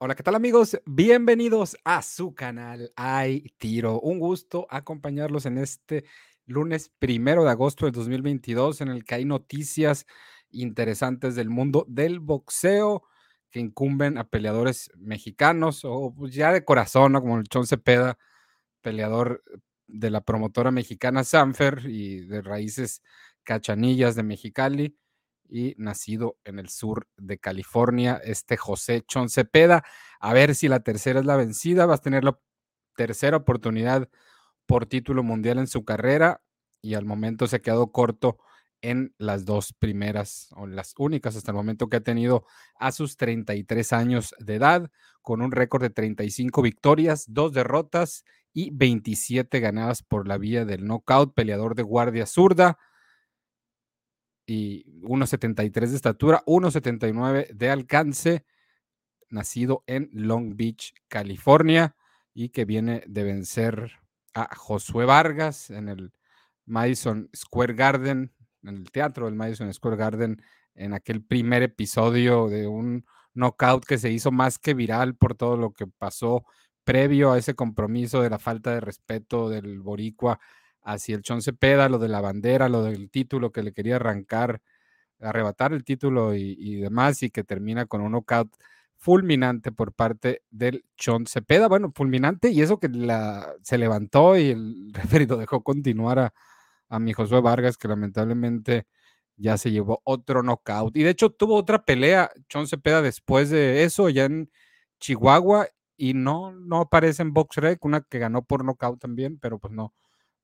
Hola, ¿qué tal amigos? Bienvenidos a su canal Hay Tiro. Un gusto acompañarlos en este lunes primero de agosto del 2022 en el que hay noticias interesantes del mundo del boxeo que incumben a peleadores mexicanos o pues, ya de corazón, como el Chon Cepeda, peleador de la promotora mexicana Sanfer y de raíces cachanillas de Mexicali y nacido en el sur de California, este José Chon Cepeda. A ver si la tercera es la vencida, vas a tener la tercera oportunidad por título mundial en su carrera y al momento se ha quedado corto en las dos primeras o las únicas hasta el momento que ha tenido a sus 33 años de edad, con un récord de 35 victorias, dos derrotas y 27 ganadas por la vía del knockout, peleador de guardia zurda y 1,73 de estatura, 1,79 de alcance, nacido en Long Beach, California, y que viene de vencer a Josué Vargas en el Madison Square Garden, en el teatro del Madison Square Garden, en aquel primer episodio de un knockout que se hizo más que viral por todo lo que pasó previo a ese compromiso de la falta de respeto del boricua hacia el Chon Cepeda, lo de la bandera, lo del título que le quería arrancar, arrebatar el título y, demás, y que termina con un knockout fulminante por parte del Chon Cepeda. Bueno, fulminante, y eso que la, se levantó y el referido dejó continuar a, a mi Josué Vargas, que lamentablemente ya se llevó otro knockout. Y de hecho tuvo otra pelea, Chon Cepeda, después de eso, ya en Chihuahua, y no, no aparece en BoxRec, una que ganó por knockout también, pero pues no,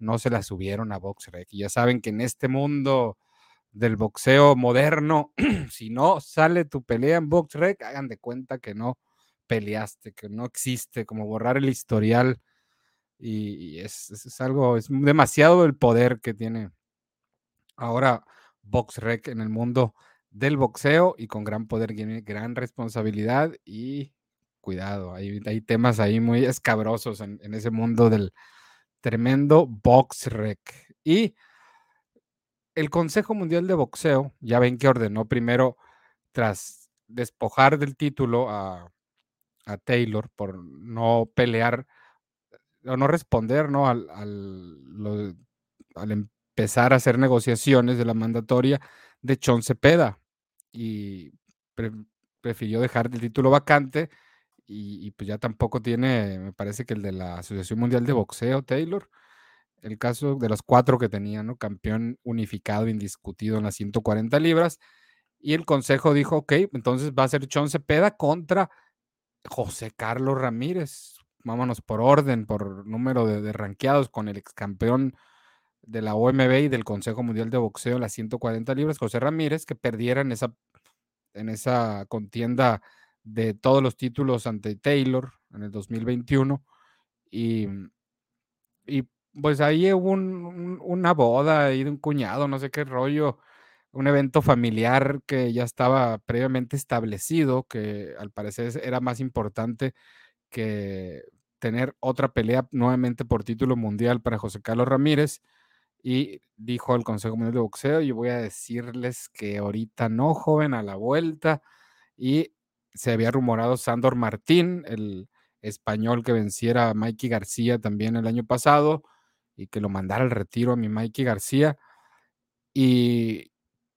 no se la subieron a BoxRec. Y ya saben que en este mundo del boxeo moderno, si no sale tu pelea en BoxRec, hagan de cuenta que no peleaste, que no existe, como borrar el historial. Y, es, algo, es demasiado el poder que tiene ahora BoxRec en el mundo del boxeo y con gran poder tiene gran responsabilidad y cuidado, hay, hay temas ahí muy escabrosos en ese mundo del, Tremendo box rec. Y el Consejo Mundial de Boxeo, ya ven que ordenó primero, tras despojar del título a, Taylor por no pelear o no responder ¿no? Al, al, empezar a hacer negociaciones de la mandatoria de Chon Cepeda y prefirió dejar el título vacante y, pues ya tampoco tiene, me parece que el de la Asociación Mundial de Boxeo, Taylor, el caso de los cuatro que tenía, ¿no? Campeón unificado, indiscutido en las 140 libras. Y el consejo dijo, ok, entonces va a ser Chon Cepeda contra José Carlos Ramírez. Vámonos por orden, por número de, de ranqueados con el ex campeón de la OMB y del Consejo Mundial de Boxeo las 140 libras, José Ramírez, que perdiera en esa, en esa contienda de todos los títulos ante Taylor en el 2021. Y, y pues ahí hubo una boda ahí de un cuñado, no sé qué rollo, un evento familiar que ya estaba previamente establecido, que al parecer era más importante que tener otra pelea nuevamente por título mundial para José Carlos Ramírez. Y dijo el Consejo Mundial de Boxeo, yo voy a decirles que ahorita no, joven, a la vuelta. Y se había rumorado Sandor Martín, el español que venciera a Mikey García también el año pasado y que lo mandara al retiro a mi Mikey García. Y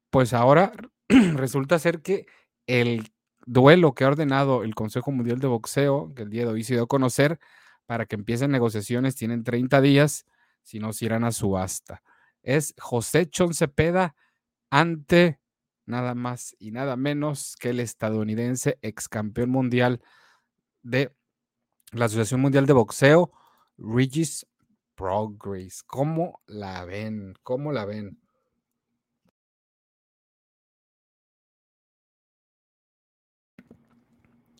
pues ahora resulta ser que el duelo que ha ordenado el Consejo Mundial de Boxeo, que el día de hoy se dio a conocer, para que empiecen negociaciones, tienen 30 días, si no se irán a subasta. Es José Chon Cepeda ante nada más y nada menos que el estadounidense ex campeón mundial de la Asociación Mundial de Boxeo, Regis Progress. ¿Cómo la ven? ¿Cómo la ven?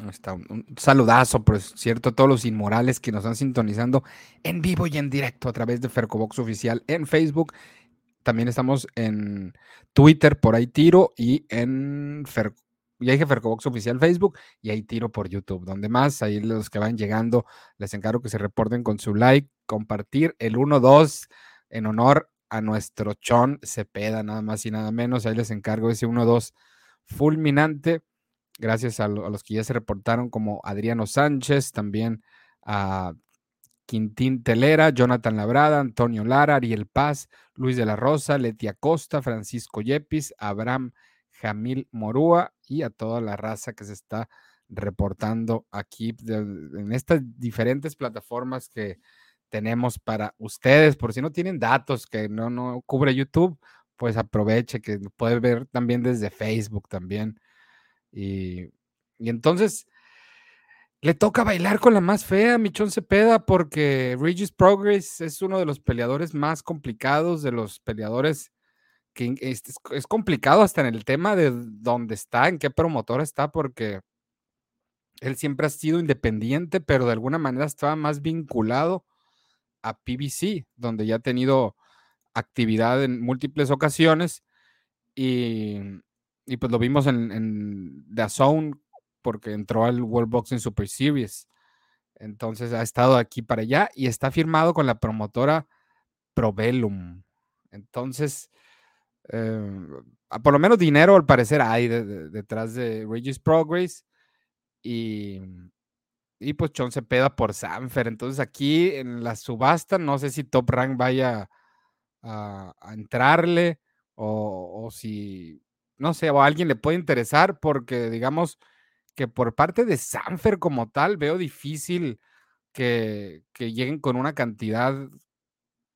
Está un, saludazo, por cierto, a todos los inmorales que nos están sintonizando en vivo y en directo a través de Fercobox Oficial en Facebook también estamos en Twitter, por ahí tiro, y en Fer, ya dije Fercobox Oficial Facebook, y ahí tiro por YouTube. Donde más, ahí los que van llegando, les encargo que se reporten con su like, compartir el 1-2 en honor a nuestro Chon Cepeda, nada más y nada menos. Ahí les encargo ese 1-2 fulminante. gracias a, los que ya se reportaron, como Adriano Sánchez, también a Quintín Telera, Jonathan Labrada, Antonio Lara, Ariel Paz, Luis de la Rosa, Leti Costa, Francisco Yepis, Abraham Jamil Morúa y a toda la raza que se está reportando aquí en estas diferentes plataformas que tenemos para ustedes. Por si no tienen datos que no, no cubre YouTube, pues aproveche que puede ver también desde Facebook también. Y entonces le toca bailar con la más fea, Michón Cepeda, porque Regis Progress es uno de los peleadores más complicados, de los peleadores que es, es, complicado hasta en el tema de dónde está, en qué promotora está, porque él siempre ha sido independiente, pero de alguna manera estaba más vinculado a PBC, donde ya ha tenido actividad en múltiples ocasiones y, y pues lo vimos en The Zone porque entró al World Boxing Super Series. Entonces ha estado aquí para allá y está firmado con la promotora Probellum. Entonces, eh, por lo menos dinero al parecer hay detrás de, Regis Progress y, y pues John se peda por Sanfer. Entonces aquí en la subasta no sé si Top Rank vaya a, entrarle o, o, si, no sé, o a alguien le puede interesar porque digamos que por parte de Sanfer como tal veo difícil que, lleguen con una cantidad,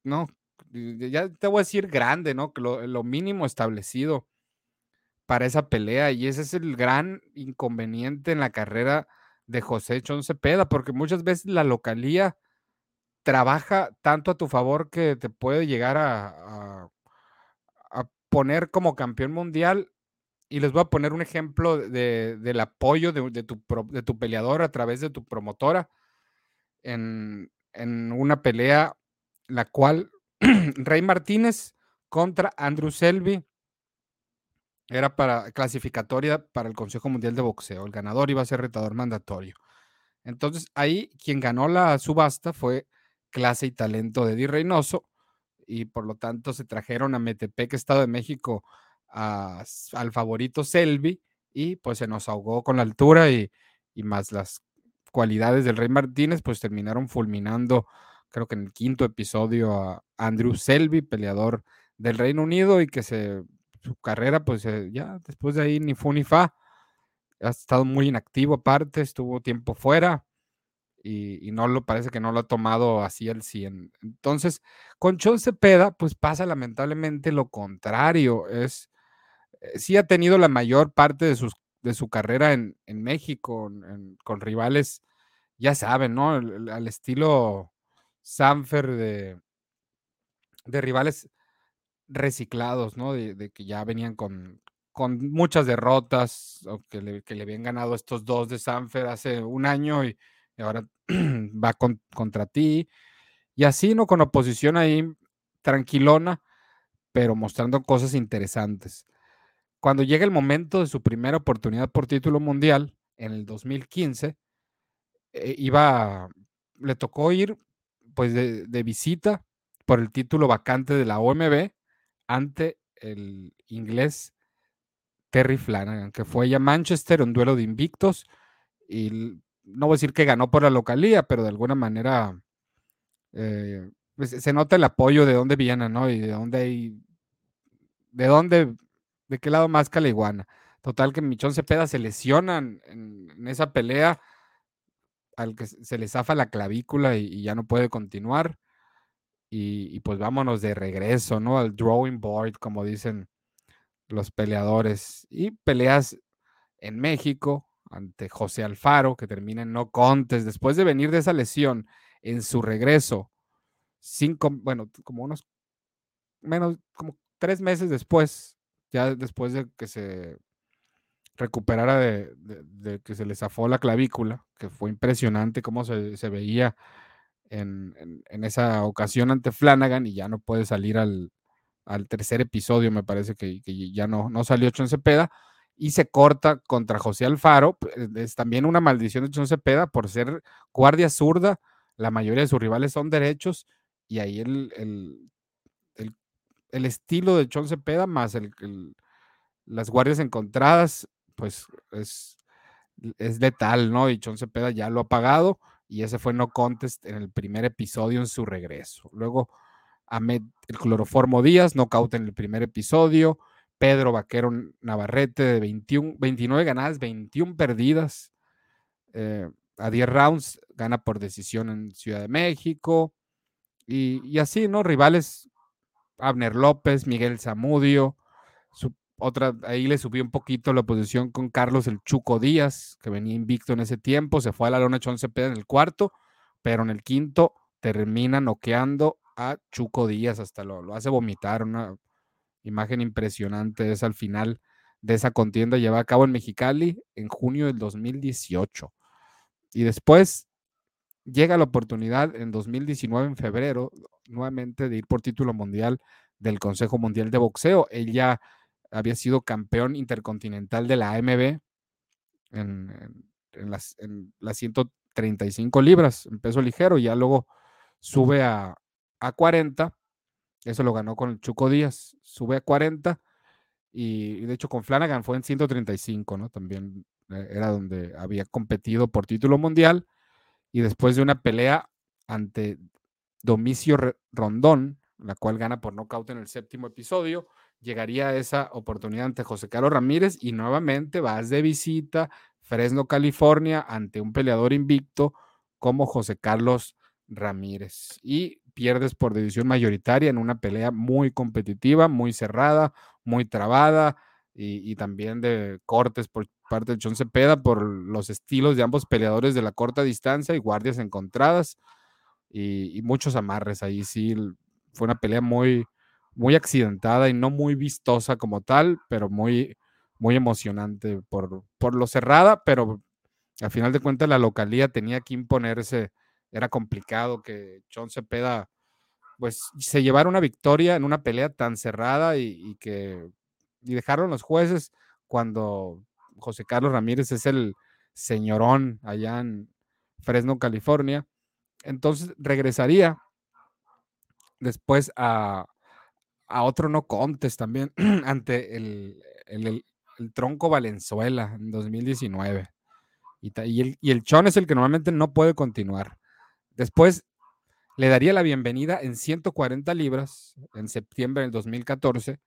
¿no? Ya te voy a decir grande, ¿no? Lo, lo mínimo establecido para esa pelea y ese es el gran inconveniente en la carrera de José Chon Cepeda, porque muchas veces la localía trabaja tanto a tu favor que te puede llegar a, a poner como campeón mundial y les voy a poner un ejemplo de, del apoyo de, tu, de, tu, peleador a través de tu promotora en, en una pelea la cual Rey Martínez contra Andrew Selby era para clasificatoria para el Consejo Mundial de Boxeo. El ganador iba a ser retador mandatorio. Entonces ahí quien ganó la subasta fue Clase y Talento de Di Reynoso y por lo tanto se trajeron a Metepec, Estado de México, al favorito Selby y pues se nos ahogó con la altura y, más las cualidades del Rey Martínez, pues terminaron fulminando, creo que en el quinto episodio, a Andrew Selby, peleador del Reino Unido y que su carrera, pues ya después de ahí ni fu ni fa, ha estado muy inactivo aparte, estuvo tiempo fuera y, y, no lo parece que no lo ha tomado así al 100. Entonces, con Chon Cepeda, pues pasa lamentablemente lo contrario, es sí ha tenido la mayor parte de, sus, de su carrera en, México, con rivales, ya saben, ¿no? al estilo Sanfer de, de rivales reciclados, ¿no? De, que ya venían con, con muchas derrotas, o que le, que le, habían ganado estos dos de Sanfer hace un año y, ahora va contra ti. Y así, ¿no? Con oposición ahí tranquilona, pero mostrando cosas interesantes cuando llega el momento de su primera oportunidad por título mundial, en el 2015, eh, iba, le tocó ir pues de, visita por el título vacante de la OMB ante el inglés Terry Flanagan, que fue a Manchester, un duelo de invictos, y no voy a decir que ganó por la localía, pero de alguna manera eh, pues, se nota el apoyo de dónde viene, ¿no? Y de dónde hay, de dónde de qué lado más la iguana. Total que Michón Cepeda se lesiona en, esa pelea, al que se le zafa la clavícula y, ya no puede continuar. Y, pues vámonos de regreso, ¿no? Al drawing board, como dicen los peleadores. Y peleas en México ante José Alfaro, que termina en no contes, después de venir de esa lesión en su regreso, cinco, bueno, como unos menos, como tres meses después ya después de que se recuperara de, que se le zafó la clavícula, que fue impresionante cómo se, veía en, esa ocasión ante Flanagan y ya no puede salir al, tercer episodio, me parece que, ya no, no salió Chon Cepeda, y se corta contra José Alfaro, es también una maldición de Chon Cepeda por ser guardia zurda, la mayoría de sus rivales son derechos, y ahí el estilo de Chon Cepeda más el, las guardias encontradas, pues es es letal, ¿no? Y Chon Cepeda ya lo ha pagado y ese fue no contest en el primer episodio en su regreso. Luego, Ahmed el cloroformo Díaz, knockout en el primer episodio. Pedro Vaquero Navarrete de 21, 29 ganadas, 21 perdidas. Eh, a 10 rounds, gana por decisión en Ciudad de México. Y, y así, ¿no? Rivales, Abner López, Miguel Zamudio, otra, ahí le subió un poquito la posición con Carlos el Chuco Díaz, que venía invicto en ese tiempo, se fue a la lona Chon Cepeda en el cuarto, pero en el quinto termina noqueando a Chuco Díaz, hasta lo, lo hace vomitar, una imagen impresionante es al final de esa contienda lleva a cabo en Mexicali en junio del 2018. Y después llega la oportunidad en 2019, en febrero, nuevamente de ir por título mundial del Consejo Mundial de Boxeo. Ella había sido campeón intercontinental de la AMB en, las, 135 libras, en peso ligero, y ya luego sube a, 40. Eso lo ganó con el Chuco Díaz. Sube a 40. Y, de hecho con Flanagan fue en 135, ¿no? También eh, era donde había competido por título mundial. Y después de una pelea ante Domicio Rondón, la cual gana por nocaut en el séptimo episodio, llegaría esa oportunidad ante José Carlos Ramírez y nuevamente vas de visita Fresno, California, ante un peleador invicto como José Carlos Ramírez. Y pierdes por decisión mayoritaria en una pelea muy competitiva, muy cerrada, muy trabada y, también de cortes por parte de John Cepeda por los estilos de ambos peleadores de la corta distancia y guardias encontradas y, muchos amarres. Ahí sí fue una pelea muy, muy accidentada y no muy vistosa como tal, pero muy, muy emocionante por, por lo cerrada, pero al final de cuentas la localía tenía que imponerse, era complicado que John Cepeda pues se llevara una victoria en una pelea tan cerrada y, que y dejaron los jueces cuando José Carlos Ramírez es el señorón allá en Fresno, California. Entonces regresaría después a, a otro no contes también ante el, el, tronco Valenzuela en 2019. Y, y, el, y el Chon es el que normalmente no puede continuar. Después le daría la bienvenida en 140 libras en septiembre del 2014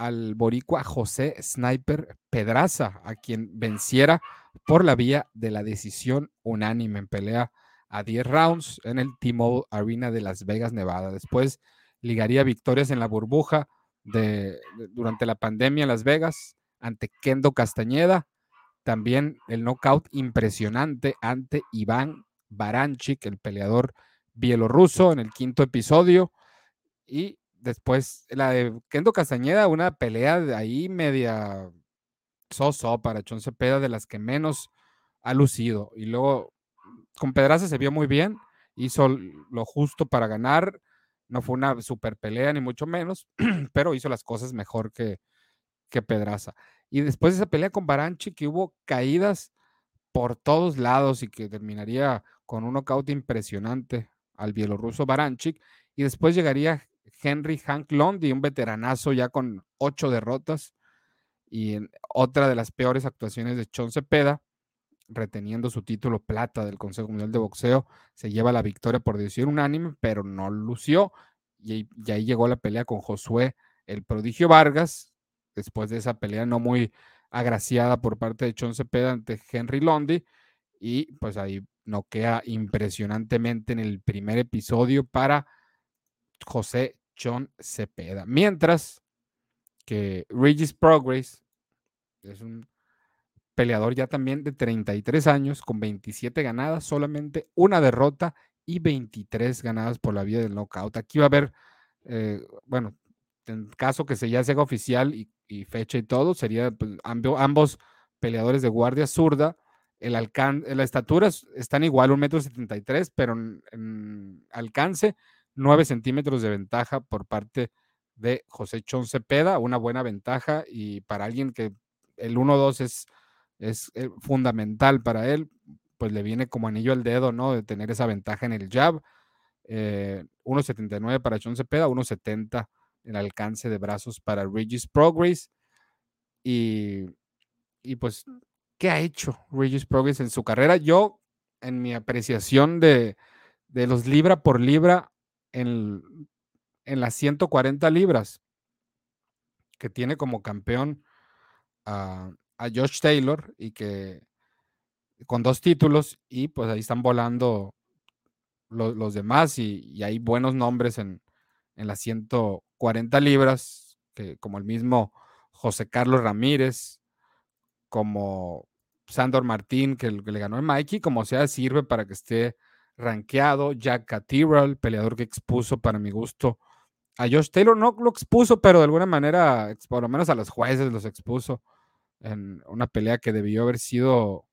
al boricua José Sniper Pedraza, a quien venciera por la vía de la decisión unánime en pelea a 10 rounds en el T-Mobile Arena de Las Vegas, Nevada. Después ligaría victorias en la burbuja de, durante la pandemia en Las Vegas ante Kendo Castañeda. También el knockout impresionante ante Iván Baranchik, el peleador bielorruso, en el quinto episodio. Y después la de Kendo Castañeda, una pelea de ahí media soso para Chon Cepeda, de las que menos ha lucido. Y luego con Pedraza se vio muy bien, hizo lo justo para ganar no fue una super pelea, ni mucho menos, pero hizo las cosas mejor que, que Pedraza. Y después de esa pelea con Baranchi, que hubo caídas por todos lados y que terminaría con un knockout impresionante al bielorruso Baranchik. Y después llegaría Henry Hank Londi, un veteranazo ya con ocho derrotas. Y en otra de las peores actuaciones de Chon Cepeda, reteniendo su título plata del Consejo Mundial de Boxeo, se lleva la victoria por decisión unánime, pero no lució. Y, ahí llegó la pelea con Josué, el prodigio Vargas, después de esa pelea no muy agraciada por parte de Chon Cepeda ante Henry Londi, y pues ahí noquea impresionantemente en el primer episodio para José Chon Cepeda. Mientras que Regis Progress es un peleador ya también de 33 años, con 27 ganadas, solamente una derrota y 23 ganadas por la vía del knockout. Aquí va a haber, eh, bueno, en caso que se ya se haga oficial y, fecha y todo, sería pues, ambos peleadores de guardia zurda. El alcance, la estatura están igual, un metro 73, pero en, alcance 9 centímetros de ventaja por parte de José Chon Cepeda, una buena ventaja y para alguien que el 1-2 es es eh, fundamental para él, pues le viene como anillo al dedo, ¿no? De tener esa ventaja en el jab. 1.79 eh, para John Cepeda, 1.70 el alcance de brazos para Regis Progress. Y, y pues ¿qué ha hecho Regis Progress en su carrera? Yo, en mi apreciación de, de los libra por libra en, en las 140 libras, que tiene como campeón a, a Josh Taylor y que con dos títulos y pues ahí están volando los demás y, hay buenos nombres en, en las 140 libras, que, como el mismo José Carlos Ramírez, como Sandor Martín, que, le ganó a Mikey, como sea, sirve para que esté rankeado. Jack Cathedral, peleador que expuso para mi gusto a Josh Taylor, no lo expuso, pero de alguna manera, por lo menos a los jueces los expuso en una pelea que debió haber sido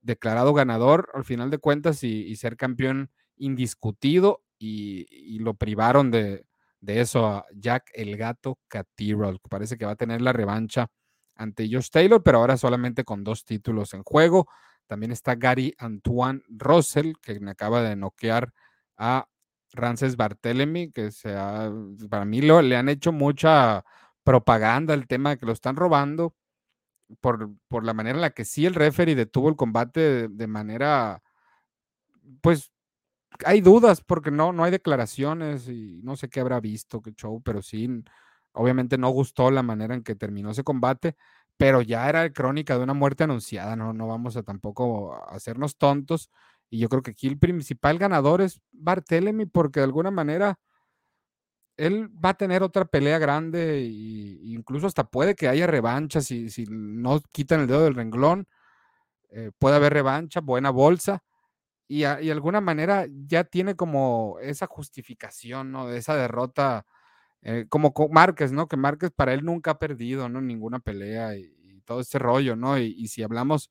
declarado ganador al final de cuentas y, ser campeón indiscutido y, lo privaron de, eso a Jack el Gato Cathedral. Parece que va a tener la revancha ante Josh Taylor, pero ahora solamente con dos títulos en juego. También está Gary Antoine Russell, que me acaba de noquear a Rances Barthélemy, que para mí lo, le han hecho mucha propaganda el tema de que lo están robando por, por la manera en la que sí el referee detuvo el combate de, manera, pues hay dudas porque no, no hay declaraciones y no sé qué habrá visto, qué show, pero sí, obviamente no gustó la manera en que terminó ese combate, pero ya era crónica de una muerte anunciada, no, no vamos a tampoco hacernos tontos. Y yo creo que aquí el principal ganador es Barthélemy, porque de alguna manera él va a tener otra pelea grande incluso hasta puede que haya revancha si, si no quitan el dedo del renglón. Eh, puede haber revancha, buena bolsa. Y, de alguna manera ya tiene como esa justificación, ¿no? De esa derrota, eh, como Márquez, ¿no? Que Márquez para él nunca ha perdido, ¿no? Ninguna pelea y, todo ese rollo, ¿no? Y, si hablamos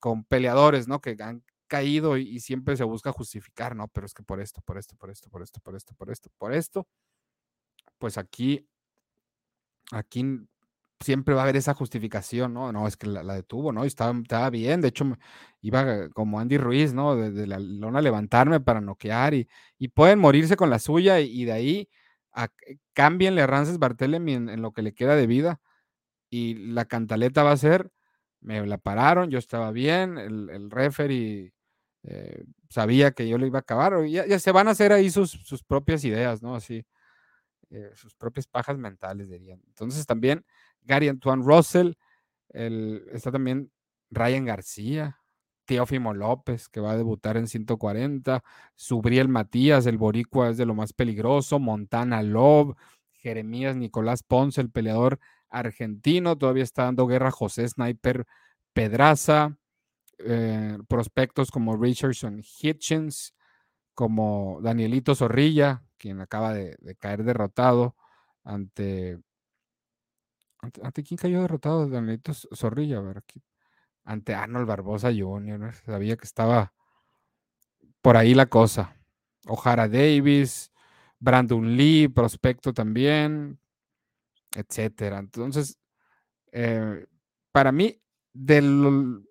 con peleadores, ¿no? Que han caído y, siempre se busca justificar, ¿no? Pero es que por esto, por esto, por esto, por esto, por esto, por esto, por esto, pues aquí, aquí siempre va a haber esa justificación, ¿no? No, es que la, detuvo, ¿no? Estaba, estaba, bien, de hecho, iba como Andy Ruiz, ¿no? Desde la lona levantarme para noquear y, y pueden morirse con la suya y, de ahí a, cámbienle a Rances en, lo que le queda de vida y la cantaleta va a ser, me la pararon, yo estaba bien, el, el referee eh, sabía que yo lo iba a acabar, ya, ya, se van a hacer ahí sus, sus propias ideas, ¿no? Así eh, sus propias pajas mentales, dirían. Entonces también Gary Antoine Russell, está también Ryan García, Teófimo López, que va a debutar en 140, Subriel Matías, el boricua es de lo más peligroso, Montana Love, Jeremías Nicolás Ponce, el peleador argentino, todavía está dando guerra José Sniper Pedraza, eh, prospectos como Richardson Hitchens, como Danielito Zorrilla, quien acaba de, caer derrotado ante, ante, quién cayó derrotado Danielito Zorrilla, a ver aquí, ante Arnold Barbosa Jr., sabía que estaba por ahí la cosa. O'Hara Davis, Brandon Lee, prospecto también, etcétera. Entonces, eh, para mí, del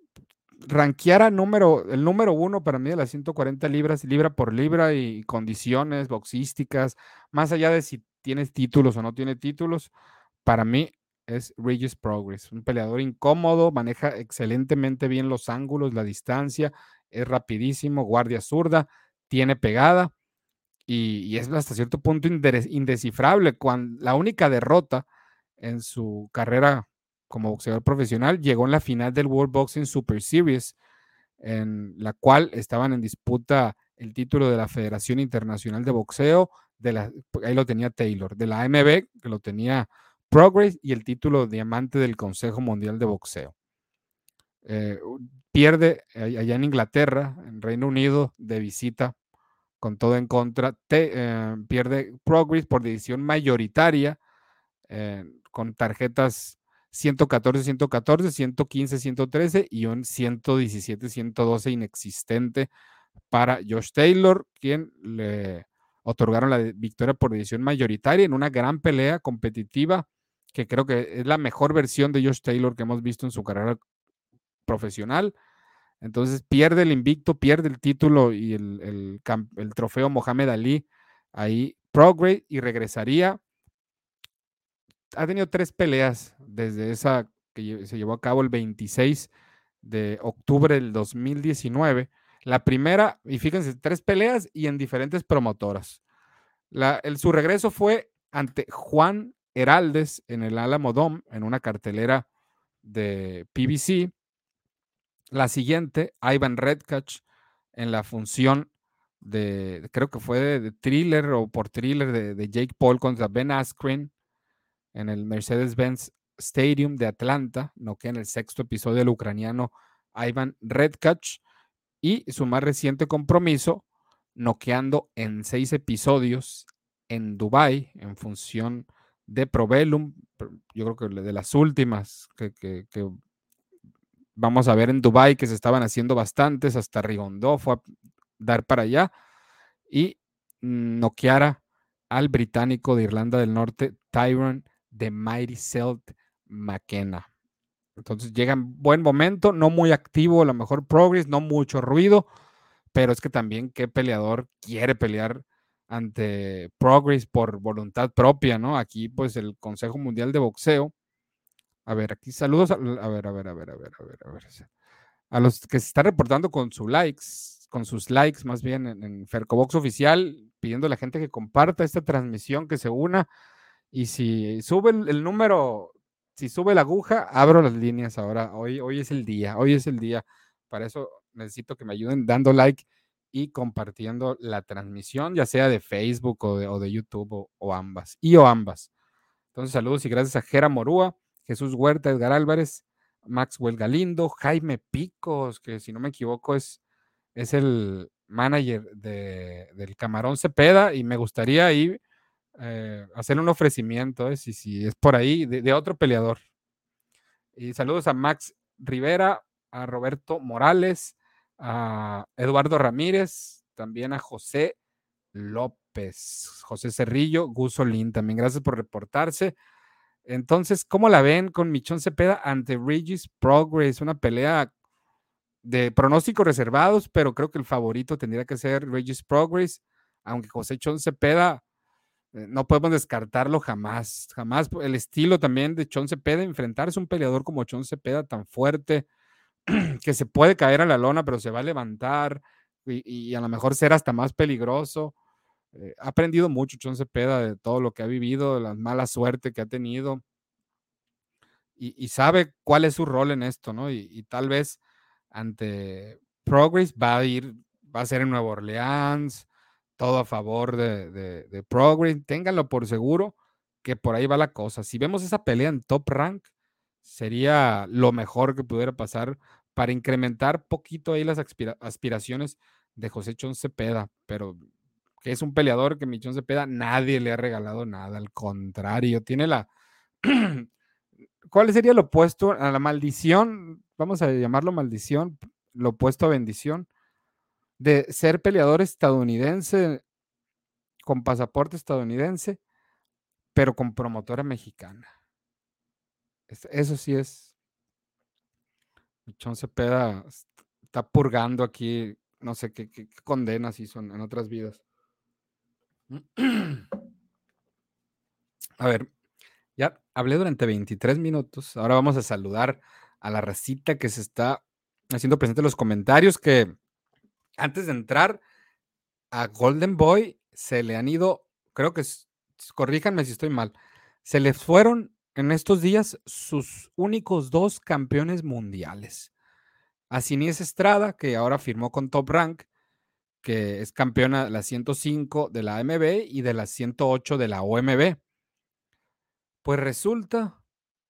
rankeara número, el número uno para mí de las 140 libras, libra por libra y condiciones boxísticas, más allá de si tienes títulos o no tiene títulos, para mí es Regis Progress, un peleador incómodo, maneja excelentemente bien los ángulos, la distancia, es rapidísimo, guardia zurda, tiene pegada y, es hasta cierto punto indescifrable. Cuando, la única derrota en su carrera como boxeador profesional, llegó en la final del World Boxing Super Series, en la cual estaban en disputa el título de la Federación Internacional de Boxeo, de ahí lo tenía Taylor, de la AMB, que lo tenía Progress, y el título diamante del Consejo Mundial de Boxeo. Eh, pierde allá en Inglaterra, en Reino Unido, de visita, con todo en contra. Eh, pierde Progress por decisión mayoritaria, eh, con tarjetas 114, 114, 115, 113 y un 117, 112 inexistente para Josh Taylor, quien le otorgaron la victoria por decisión mayoritaria en una gran pelea competitiva que creo que es la mejor versión de Josh Taylor que hemos visto en su carrera profesional. Entonces pierde el invicto, pierde el título y el, el trofeo Mohamed Ali ahí Progress y regresaría ha tenido tres peleas desde esa que se llevó a cabo el 26 de octubre del 2019. La primera, y fíjense, tres peleas y en diferentes promotoras. el, su regreso fue ante Juan Heraldes en el Alamo Dome, en una cartelera de PBC. La siguiente, Ivan Redcatch, en la función de, creo que fue de, thriller o por thriller de, Jake Paul contra Ben Askren en el Mercedes-Benz Stadium de Atlanta, no que en el sexto episodio del ucraniano Ivan Redkach y su más reciente compromiso, noqueando en seis episodios en Dubai en función de Provelum, yo creo que de las últimas que, vamos a ver en Dubai que se estaban haciendo bastantes, hasta Rigondó fue a dar para allá y noqueara al británico de Irlanda del Norte, Tyron de Mighty Celt McKenna. Entonces llega en buen momento, no muy activo, a lo mejor progress, no mucho ruido, pero es que también qué peleador quiere pelear ante Progress por voluntad propia, ¿no? Aquí, pues, el Consejo Mundial de Boxeo. A ver, aquí saludos. A, ver, a ver, a ver, a ver, a ver, a ver. A los que se están reportando con sus likes, con sus likes más bien en, en Fercobox oficial, pidiendo a la gente que comparta esta transmisión, que se una. Y si sube el, número, si sube la aguja, abro las líneas ahora. Hoy, hoy es el día, hoy es el día. Para eso necesito que me ayuden dando like y compartiendo la transmisión, ya sea de Facebook o de, YouTube o, ambas, y o ambas. Entonces, saludos y gracias a Jera Morúa, Jesús Huerta, Edgar Álvarez, Maxwell Galindo, Jaime Picos, que si no me equivoco es, es el manager de, del Camarón Cepeda y me gustaría ahí eh, hacer un ofrecimiento, eh, si, si, es por ahí, de, de otro peleador. Y saludos a Max Rivera, a Roberto Morales, a Eduardo Ramírez, también a José López, José Cerrillo, Gusolín, también gracias por reportarse. Entonces, ¿cómo la ven con Michón Cepeda ante Regis Progress? Una pelea de pronósticos reservados, pero creo que el favorito tendría que ser Regis Progress, aunque José Chon Cepeda eh, no podemos descartarlo jamás, jamás. El estilo también de Chon Cepeda, enfrentarse a un peleador como Chon Cepeda tan fuerte, que se puede caer a la lona, pero se va a levantar y, a lo mejor ser hasta más peligroso. Eh, ha aprendido mucho Chon Cepeda de todo lo que ha vivido, de la mala suerte que ha tenido y, sabe cuál es su rol en esto, ¿no? Y, tal vez ante Progress va a ir, va a ser en Nueva Orleans, todo a favor de, de, de Progress. Ténganlo por seguro que por ahí va la cosa. Si vemos esa pelea en top rank, sería lo mejor que pudiera pasar para incrementar poquito ahí las aspiraciones de José Chon Cepeda, pero que es un peleador que Michón Cepeda nadie le ha regalado nada, al contrario, tiene la... ¿Cuál sería lo opuesto a la maldición? Vamos a llamarlo maldición, lo opuesto a bendición, de ser peleador estadounidense con pasaporte estadounidense, pero con promotora mexicana. Eso sí es. Michón Cepeda está purgando aquí, no sé qué, condenas hizo en, otras vidas. A ver, ya hablé durante 23 minutos. Ahora vamos a saludar a la racita que se está haciendo presente en los comentarios. Que antes de entrar a Golden Boy, se le han ido, creo que, corríjanme si estoy mal, se les fueron en estos días sus únicos dos campeones mundiales. A Sinies Estrada, que ahora firmó con Top Rank, que es campeona de la 105 de la AMB y de la 108 de la OMB. Pues resulta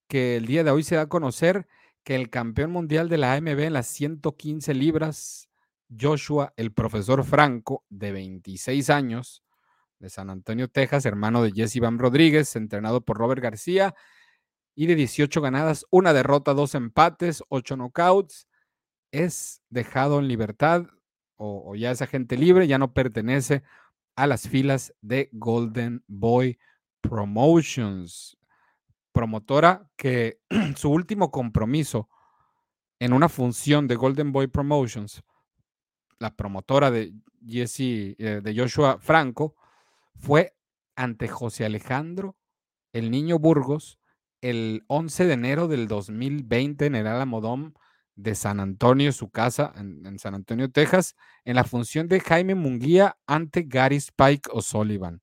que el día de hoy se da a conocer que el campeón mundial de la AMB en las 115 libras, Joshua, el profesor Franco, de 26 años, de San Antonio, Texas, hermano de Jesse Van Rodríguez, entrenado por Robert García, y de 18 ganadas, una derrota, dos empates, ocho knockouts, es dejado en libertad o, ya es agente libre, ya no pertenece a las filas de Golden Boy Promotions, promotora que su último compromiso en una función de Golden Boy Promotions, la promotora de Jesse, eh, de Joshua Franco, fue ante José Alejandro, el niño Burgos, el 11 de enero del 2020 en el Alamodón de San Antonio, su casa en, San Antonio, Texas, en la función de Jaime Munguía ante Gary Spike O'Sullivan,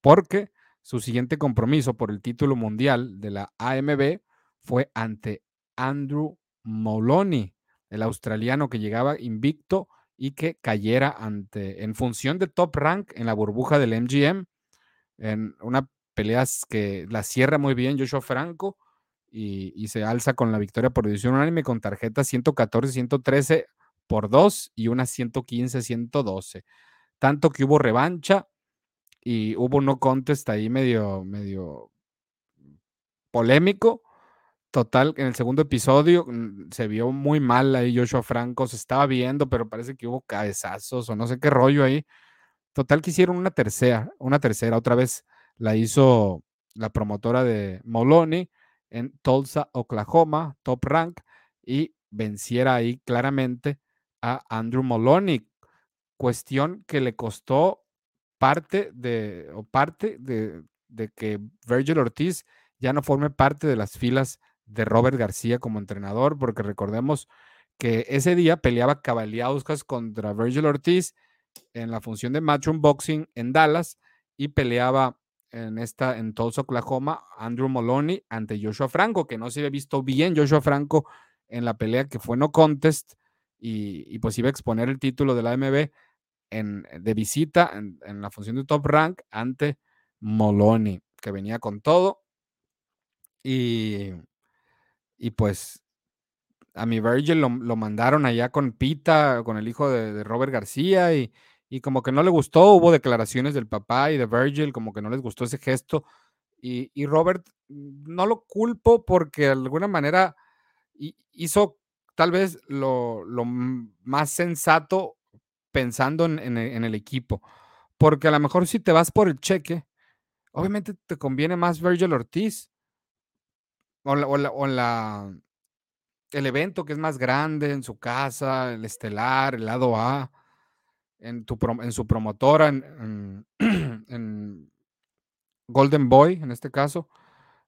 porque su siguiente compromiso por el título mundial de la AMB fue ante Andrew Moloney, el australiano que llegaba invicto y que cayera ante, en función de top rank en la burbuja del MGM, en una pelea que la cierra muy bien Joshua Franco y, se alza con la victoria por decisión unánime con tarjeta 114-113 por 2 y una 115-112. Tanto que hubo revancha y hubo no contest ahí medio, medio polémico. Total, en el segundo episodio mm, se vio muy mal ahí Joshua Franco, se estaba viendo, pero parece que hubo cabezazos o no sé qué rollo ahí. Total que hicieron una tercera, una tercera, otra vez la hizo la promotora de Moloney en Tulsa, Oklahoma, top rank, y venciera ahí claramente a Andrew Moloney. Cuestión que le costó parte de, o parte de, de que Virgil Ortiz ya no forme parte de las filas de Robert García como entrenador, porque recordemos que ese día peleaba Cavaliauskas contra Virgil Ortiz en la función de Matchroom Boxing en Dallas y peleaba en esta, en Tulsa, Oklahoma, Andrew Moloney ante Joshua Franco, que no se había visto bien Joshua Franco en la pelea que fue no contest y, pues iba a exponer el título de la AMB en, de visita en, la función de top rank ante Moloney, que venía con todo. Y, y pues a mi Virgil lo, mandaron allá con Pita, con el hijo de Robert García y y como que no le gustó, hubo declaraciones del papá y de Virgil, como que no les gustó ese gesto. Y, Robert, mm, no lo culpo porque de alguna manera hizo tal vez lo, más sensato pensando en, el equipo. Porque a lo mejor si te vas por el cheque, obviamente te conviene más Virgil Ortiz. O, la, el evento que es más grande en su casa, el estelar, el lado A en, en su promotora, en, Golden Boy, en este caso,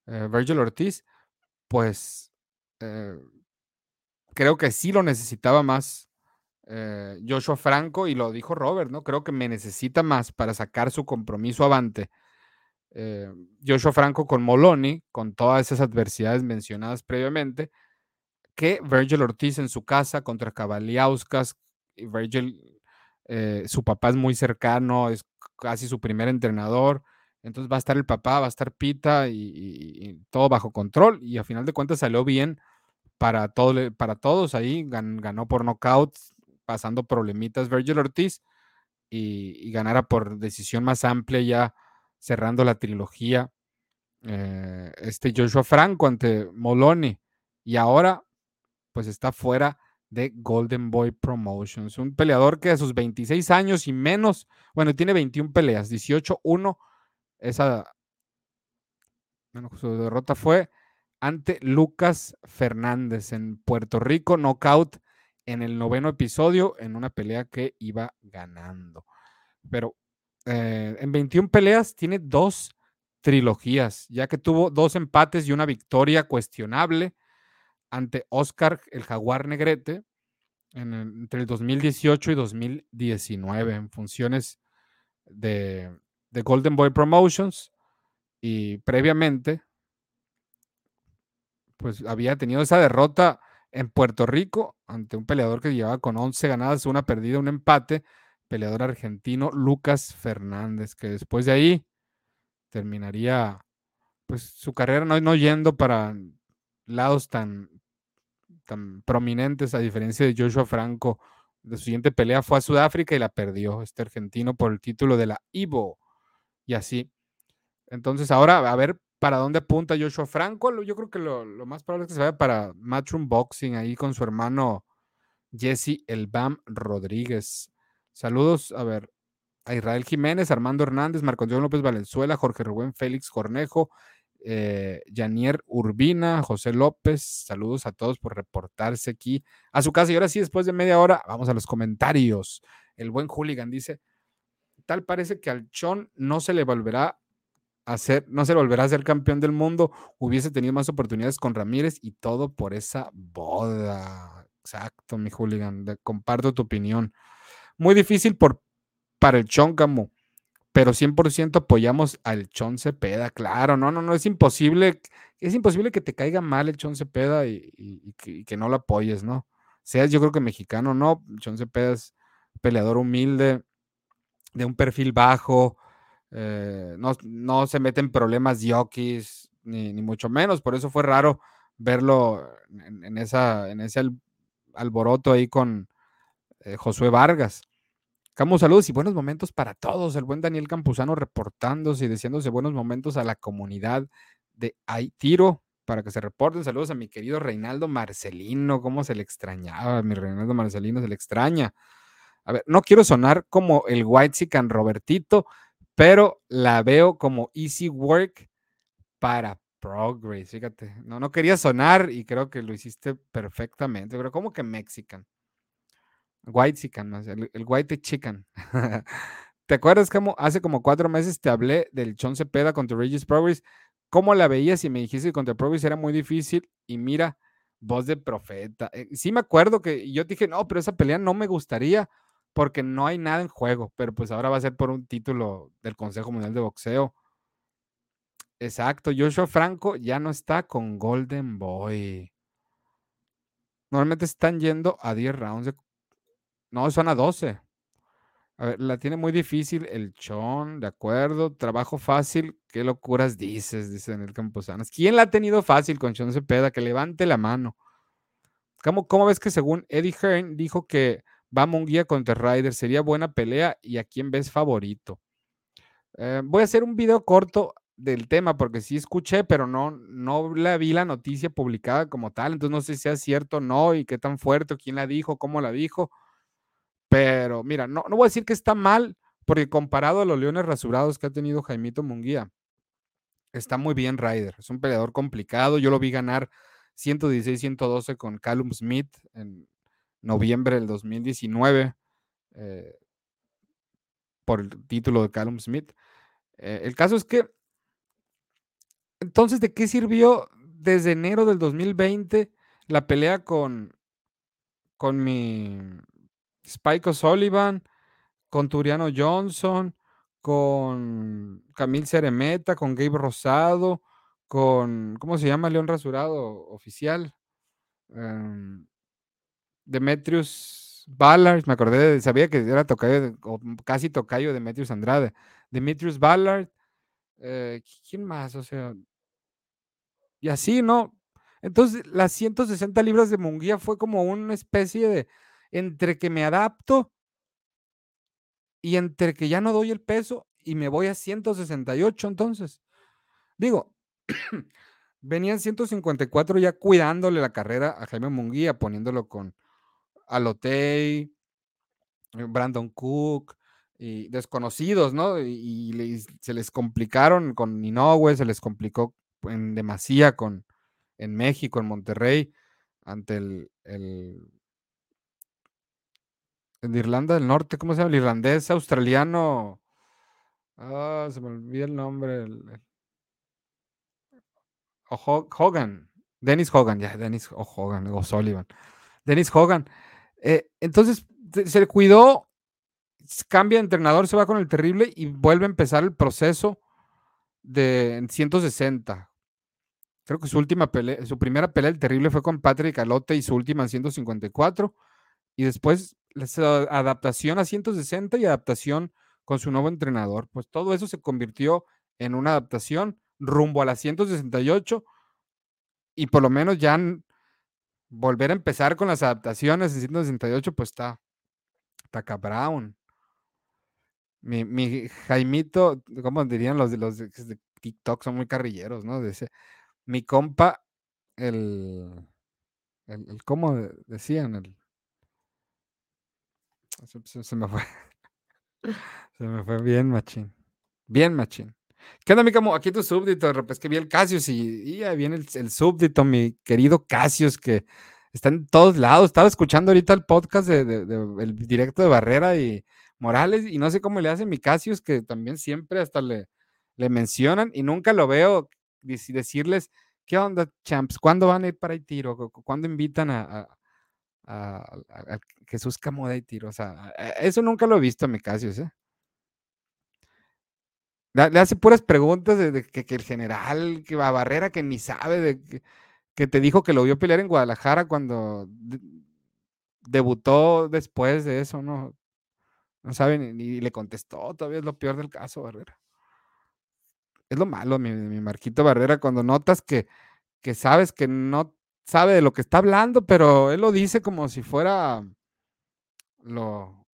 eh, Virgil Ortiz, pues eh, creo que sí lo necesitaba más eh, Joshua Franco y lo dijo Robert, ¿no? Creo que me necesita más para sacar su compromiso avante. Joshua Franco con Moloney, con todas esas adversidades mencionadas previamente, que Virgil Ortiz en su casa contra Cavaliauskas. Virgil eh, su papá es muy cercano, es casi su primer entrenador, entonces va a estar el papá, va a estar Pita y, todo bajo control y a final de cuentas salió bien para, todo, para todos ahí, ganó por knockout, pasando problemitas Virgil Ortiz y, ganara por decisión más amplia ya cerrando la trilogía eh, este Joshua Franco ante Moloney y ahora pues está fuera de Golden Boy Promotions. Un peleador que a sus 26 años y menos, bueno, tiene 21 peleas, 18-1. Esa bueno, su derrota fue ante Lucas Fernández en Puerto Rico, knockout en el noveno episodio en una pelea que iba ganando. Pero eh, en 21 peleas tiene dos trilogías, ya que tuvo dos empates y una victoria cuestionable ante Oscar el Jaguar Negrete entre el 2018 y 2019 en funciones de, Golden Boy Promotions y previamente pues había tenido esa derrota en Puerto Rico ante un peleador que llevaba con 11 ganadas, una perdida, un empate, peleador argentino Lucas Fernández, que después de ahí terminaría pues su carrera no, no yendo para lados tan, tan prominentes, a diferencia de Joshua Franco. Su siguiente pelea fue a Sudáfrica y la perdió este argentino por el título de la Ivo. Y así. Entonces, ahora a ver para dónde apunta Joshua Franco. Yo creo que lo, más probable es que se vaya para Matchroom Boxing ahí con su hermano Jesse El Bam Rodríguez. Saludos, a ver, a Israel Jiménez, Armando Hernández, Marco Antonio López Valenzuela, Jorge Rubén Félix Cornejo, eh, Janier Urbina, José López, saludos a todos por reportarse aquí a su casa. Y ahora sí, después de media hora, vamos a los comentarios. El buen Hooligan dice, tal parece que al Chon no se le volverá a ser, no se volverá a ser campeón del mundo, hubiese tenido más oportunidades con Ramírez y todo por esa boda. Exacto, mi hooligan, comparto tu opinión. Muy difícil por, para el Chóncamo, pero 100% apoyamos al Chon Cepeda, claro, no, no, no, es imposible, es imposible que te caiga mal el Chon Cepeda y, que, no lo apoyes, ¿no? Seas yo creo que mexicano, no, Chon Cepeda es peleador humilde, de un perfil bajo, eh, no, se mete en problemas yokis, ni, ni, mucho menos, por eso fue raro verlo en, esa, en ese alboroto ahí con eh, Josué Vargas. Camus, saludos y buenos momentos para todos. El buen Daniel Campuzano reportándose y deseándose buenos momentos a la comunidad de Tiro para que se reporten. Saludos a mi querido Reinaldo Marcelino. ¿Cómo se le extrañaba? Mi Reinaldo Marcelino se le extraña. A ver, no quiero sonar como el White Can Robertito, pero la veo como easy work para progress. Fíjate, no, no quería sonar y creo que lo hiciste perfectamente, pero como que Mexican. White chicken, el, el, white chicken. ¿Te acuerdas cómo hace como cuatro meses te hablé del Chon Cepeda contra Regis Progress? ¿Cómo la veías y me dijiste que contra Progress era muy difícil? Y mira, voz de profeta. Eh, sí me acuerdo que yo dije, no, pero esa pelea no me gustaría porque no hay nada en juego, pero pues ahora va a ser por un título del Consejo Mundial de Boxeo. Exacto, Joshua Franco ya no está con Golden Boy. Normalmente están yendo a 10 rounds de no, son a 12. A ver, la tiene muy difícil el Chon, de acuerdo. Trabajo fácil. ¿Qué locuras dices? Dice Daniel Camposanas. ¿Quién la ha tenido fácil con Chon Cepeda? Que levante la mano. ¿Cómo, cómo ves que según Eddie Hearn dijo que va Munguía contra Ryder? Sería buena pelea y a quién ves favorito. Eh, voy a hacer un video corto del tema porque sí escuché, pero no, no la vi la noticia publicada como tal. Entonces no sé si sea cierto o no y qué tan fuerte, quién la dijo, cómo la dijo. Pero mira, no, no voy a decir que está mal, porque comparado a los leones rasurados que ha tenido Jaimito Munguía, está muy bien Ryder. Es un peleador complicado. Yo lo vi ganar 116-112 con Callum Smith en noviembre del 2019 eh, por el título de Callum Smith. Eh, el caso es que, entonces, ¿de qué sirvió desde enero del 2020 la pelea con, con mi Spike O'Sullivan, con Turiano Johnson, con Camil Ceremeta, con Gabe Rosado, con, ¿cómo se llama León Rasurado oficial? Em, Demetrius Ballard, me acordé, sabía que era tocayo, o casi tocayo de Demetrius Andrade. Demetrius Ballard, eh, ¿quién más? O sea, y así, ¿no? Entonces, las 160 libras de Munguía fue como una especie de, entre que me adapto y entre que ya no doy el peso y me voy a 168 entonces. Digo, venían 154 ya cuidándole la carrera a Jaime Munguía, poniéndolo con Alotei, eh, Brandon Cook y desconocidos, ¿no? Y, se les complicaron con Inoue, se les complicó en demasía con en México, en Monterrey, ante el de Irlanda del Norte, ¿cómo se llama? El irlandés australiano. Ah, se me olvidó el nombre. Hogan. Dennis Hogan, ya, Dennis Hogan, o Sullivan. Dennis Hogan. Eh, entonces, se le cuidó, cambia de entrenador, se va con el terrible y vuelve a empezar el proceso de 160. Creo que su última pelea, su primera pelea el terrible fue con Patrick Alote y su última en 154. Y después adaptación a 160 y adaptación con su nuevo entrenador. Pues todo eso se convirtió en una adaptación rumbo a la 168 y por lo menos ya volver a empezar con las adaptaciones en 168 pues está, está Brown. Mi, mi Jaimito, como dirían los de los de, TikTok, son muy carrilleros, ¿no? mi compa, el, el, el ¿cómo decían? El, se, me fue. Se me fue bien, machín. Bien, machín. ¿Qué onda, mi camo? Aquí tu súbdito. Es que vi el Casios y, ahí viene el, súbdito, mi querido Casios, que está en todos lados. Estaba escuchando ahorita el podcast de, el directo de Barrera y Morales y no sé cómo le hace mi Casios, que también siempre hasta le, le mencionan y nunca lo veo decirles, ¿qué onda, champs? ¿Cuándo van a ir para el tiro? ¿Cuándo invitan a, a, Jesús Camoda y tiro. O sea, eso nunca lo he visto a mi Casios, ¿eh? Le hace puras preguntas de, que, el general, que va a Barrera, que ni sabe, de que, te dijo que lo vio pelear en Guadalajara cuando debutó después de eso, ¿no? No sabe ni, le contestó, todavía es lo peor del caso, Barrera. Es lo malo, mi, mi Marquito Barrera, cuando notas que, que sabes que no sabe de lo que está hablando, pero él lo dice como si fuera lo,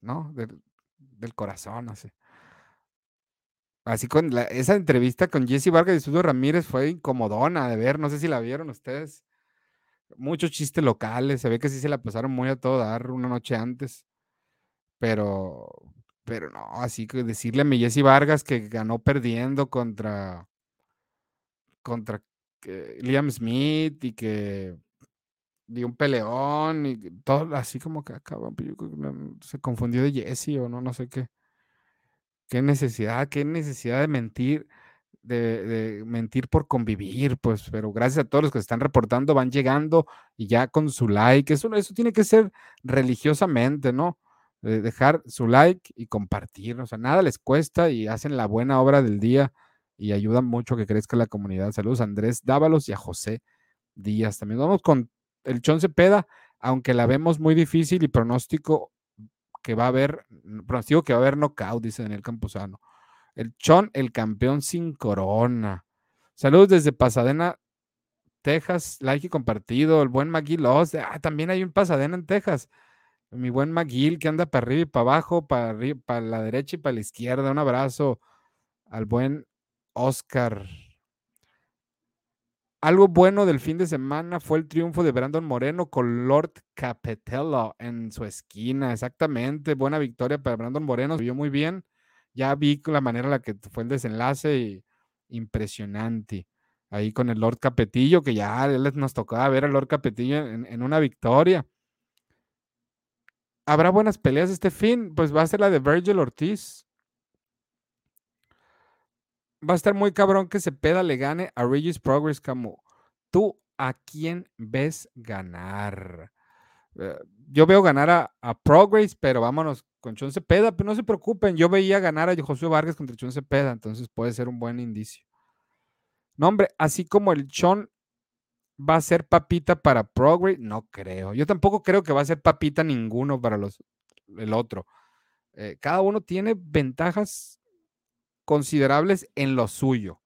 ¿no? Del, corazón, así. Así con esa entrevista con Jesse Vargas y Estudio Ramírez fue incomodona de ver, no sé si la vieron ustedes. Muchos chistes locales, se ve que sí se la pasaron muy a todo dar una noche antes. Pero, pero no, así que decirle a mi Jesse Vargas que ganó perdiendo contra, contra Liam Smith y que dio un peleón y todo así como que acabó, pues, se confundió de Jesse o no, no sé qué. Qué necesidad, qué necesidad de mentir, de, mentir por convivir, pues, pero gracias a todos los que están reportando, van llegando y ya con su like, eso, eso tiene que ser religiosamente, ¿no? dejar su like y compartir, o sea, nada les cuesta y hacen la buena obra del día y ayudan mucho a que crezca la comunidad. Saludos a Andrés Dávalos y a José Díaz. También vamos con el Chon Cepeda, aunque la vemos muy difícil y pronóstico que va a haber, pronóstico que va a haber knockout, dice Daniel Camposano. El Chon, el campeón sin corona. Saludos desde Pasadena, Texas, like y compartido. El buen McGill ah, también hay un Pasadena en Texas. Mi buen McGill que anda para arriba y para abajo, para, arriba, para la derecha y para la izquierda. Un abrazo al buen Oscar. Algo bueno del fin de semana fue el triunfo de Brandon Moreno con Lord Capitello en su esquina. Exactamente, buena victoria para Brandon Moreno, se vio muy bien. Ya vi la manera en la que fue el desenlace y impresionante. Ahí con el Lord Capetillo, que ya nos tocaba ver al Lord Capetillo en, en una victoria. ¿Habrá buenas peleas este fin? Pues va a ser la de Virgil Ortiz va a estar muy cabrón que Cepeda le gane a Regis Progress como tú a quién ves ganar. Eh, yo veo ganar a, Progress, pero vámonos con Chon Cepeda, pero no se preocupen, yo veía ganar a Josué Vargas contra Chon Cepeda, entonces puede ser un buen indicio. No, hombre, así como el Chon va a ser papita para Progress, no creo. Yo tampoco creo que va a ser papita ninguno para los, el otro. Eh, cada uno tiene ventajas considerables en lo suyo.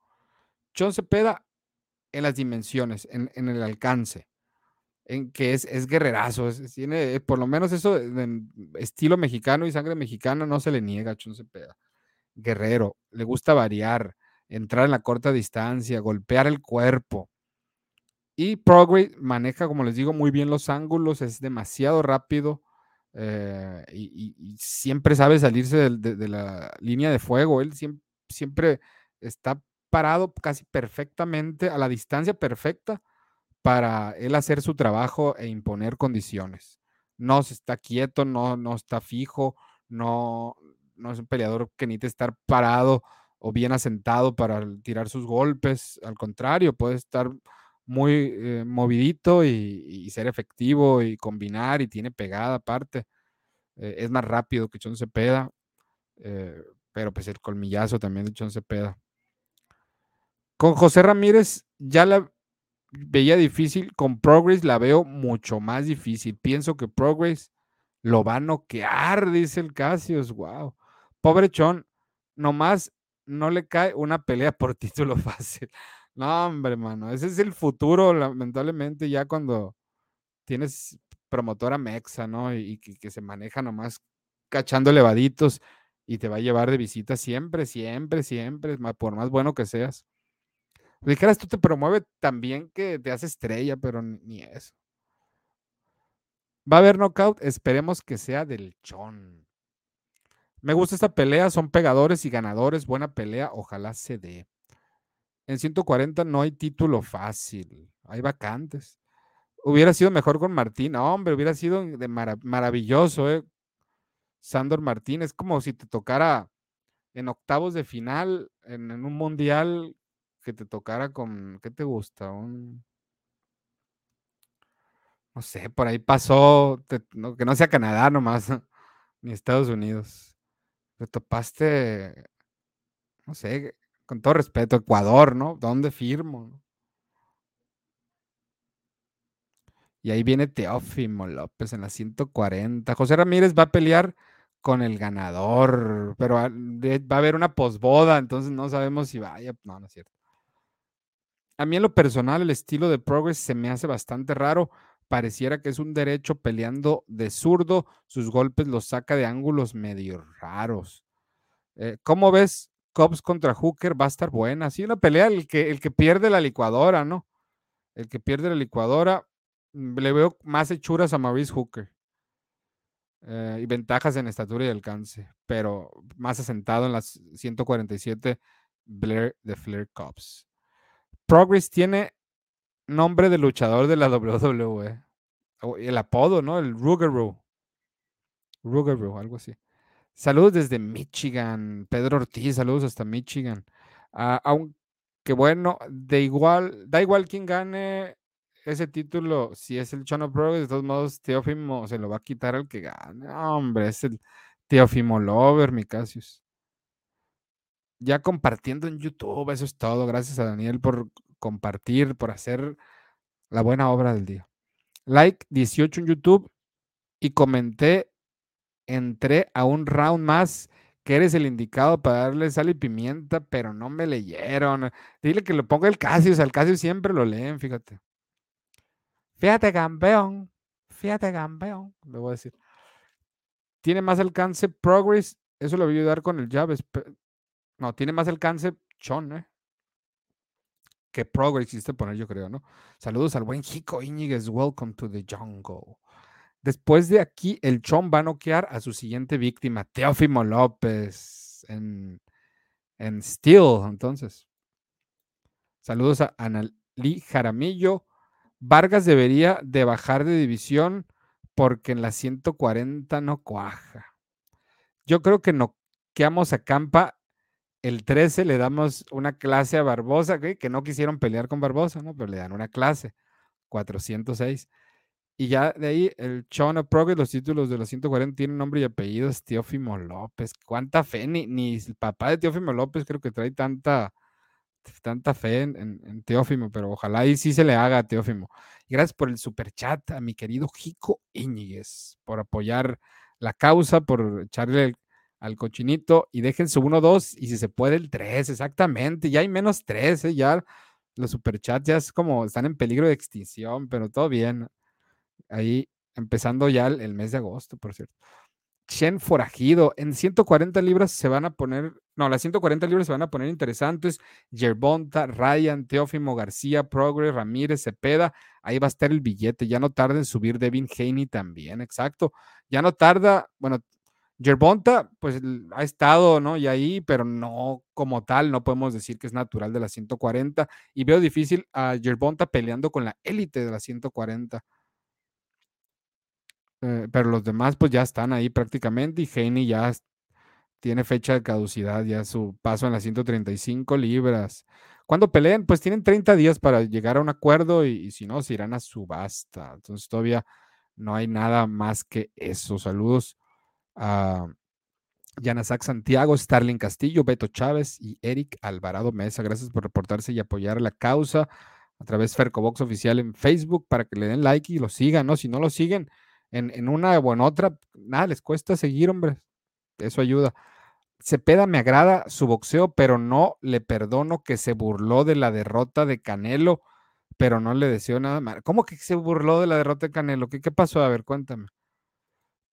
John Cepeda en las dimensiones, en, el alcance, en que es, es guerrerazo, tiene eh, por lo menos eso de, estilo mexicano y sangre mexicana no se le niega a John Cepeda. Guerrero, le gusta variar, entrar en la corta distancia, golpear el cuerpo. Y Progress maneja, como les digo, muy bien los ángulos, es demasiado rápido, eh, y, siempre sabe salirse de, la línea de fuego. Él siempre, siempre está parado casi perfectamente, a la distancia perfecta para él hacer su trabajo e imponer condiciones. No se está quieto, no, no está fijo, no, no es un peleador que necesite estar parado o bien asentado para tirar sus golpes. Al contrario, puede estar muy eh, movidito y, ser efectivo y combinar y tiene pegada aparte. Eh, es más rápido que Chon Cepeda. Eh, pero pues el colmillazo también de Chon Cepeda. Con José Ramírez ya la veía difícil, con Progress la veo mucho más difícil. Pienso que Progress lo va a noquear, dice el Casios. Wow. Pobre Chon, nomás no le cae una pelea por título fácil. No, hombre, mano, ese es el futuro, lamentablemente, ya cuando tienes promotora mexa, ¿no? Y, que, que, se maneja nomás cachando elevaditos y te va a llevar de visita siempre, siempre, siempre, por más bueno que seas. Dijeras, tú te promueve también que te hace estrella, pero ni eso. Va a haber knockout, esperemos que sea del chon. Me gusta esta pelea, son pegadores y ganadores, buena pelea, ojalá se dé. En 140 no hay título fácil, hay vacantes. Hubiera sido mejor con Martín, hombre, hubiera sido de maravilloso, ¿eh? Sandor Martínez, como si te tocara en octavos de final, en, un mundial que te tocara con, ¿qué te gusta? Un, No sé, por ahí pasó, que no sea Canadá nomás, ni Estados Unidos. Te topaste, no sé, con todo respeto, Ecuador, ¿no? ¿Dónde firmo? Y ahí viene Teófimo López en la 140. José Ramírez va a pelear con el ganador, pero va a haber una posboda, entonces no sabemos si vaya. No, no es cierto. A mí en lo personal el estilo de Progress se me hace bastante raro. Pareciera que es un derecho peleando de zurdo. Sus golpes los saca de ángulos medio raros. Eh, ¿Cómo ves Cobbs contra Hooker? Va a estar buena. Sí, una pelea el que, el que pierde la licuadora, ¿no? El que pierde la licuadora. Mm, le veo más hechuras a Maurice Hooker. Eh, y ventajas en estatura y alcance, pero más asentado en las 147 Blair de Flair Cops. Progress tiene nombre de luchador de la WWE. El apodo, ¿no? El Rugeroo. Rugeroo, algo así. Saludos desde Michigan. Pedro Ortiz, saludos hasta Michigan. Ah, aunque bueno, de igual, da igual quién gane ese título, si es el Chano Pro, de todos modos, Teófimo se lo va a quitar al que gane. hombre, es el Teófimo Lover, mi Casius. Ya compartiendo en YouTube, eso es todo. Gracias a Daniel por compartir, por hacer la buena obra del día. Like 18 en YouTube y comenté, entré a un round más que eres el indicado para darle sal y pimienta, pero no me leyeron. Dile que lo ponga el Casius, al Casius siempre lo leen, fíjate. Fíjate, campeón. Fíjate, campeón. Le voy a decir. Tiene más alcance Progress. Eso le voy a ayudar con el Javes. No, tiene más alcance Chon, ¿eh? Que Progress, hiciste poner, yo creo, ¿no? Saludos al buen Jico Íñiguez. Welcome to the jungle. Después de aquí, el Chon va a noquear a su siguiente víctima, Teófimo López, en, en Steel. Entonces, saludos a Analí Jaramillo. Vargas debería de bajar de división porque en la 140 no cuaja. Yo creo que no quedamos a Campa el 13 le damos una clase a Barbosa, que no quisieron pelear con Barbosa, ¿no? Pero le dan una clase, 406. Y ya de ahí el Chona Progress, los títulos de los 140 tienen nombre y apellido, Teófimo López. ¿Cuánta fe? Ni, ni el papá de Teófimo López creo que trae tanta, tanta fe en, Teófimo, pero ojalá ahí sí se le haga a Teófimo. gracias por el super chat a mi querido Jico Íñiguez, por apoyar la causa, por echarle al cochinito y dejen su 1-2 y si se puede el 3, exactamente, ya hay menos 3, ¿eh? ya los superchats ya es como están en peligro de extinción, pero todo bien. Ahí empezando ya el mes de agosto, por cierto. Chen Forajido. En 140 libras se van a poner, no, las 140 libras se van a poner interesantes. Yerbonta, Ryan, Teófimo García, Progress, Ramírez, Cepeda. Ahí va a estar el billete. Ya no tarda en subir Devin Haney también, exacto. Ya no tarda, bueno, Yerbonta, pues ha estado, ¿no? Y ahí, pero no como tal, no podemos decir que es natural de las 140. Y veo difícil a Yerbonta peleando con la élite de las 140. Eh, pero los demás pues ya están ahí prácticamente y Haney ya tiene fecha de caducidad, ya su paso en las 135 libras. Cuando peleen, pues tienen 30 días para llegar a un acuerdo y, si no, se irán a subasta. Entonces todavía no hay nada más que eso. Saludos a Yanasak Santiago, Starling Castillo, Beto Chávez y Eric Alvarado Mesa. Gracias por reportarse y apoyar la causa a través de Fercobox Oficial en Facebook para que le den like y lo sigan, ¿no? Si no lo siguen, en, una o en otra, nada, les cuesta seguir, hombre. Eso ayuda. Cepeda me agrada su boxeo, pero no le perdono que se burló de la derrota de Canelo, pero no le deseo nada más. ¿Cómo que se burló de la derrota de Canelo? ¿Qué, qué pasó? A ver, cuéntame.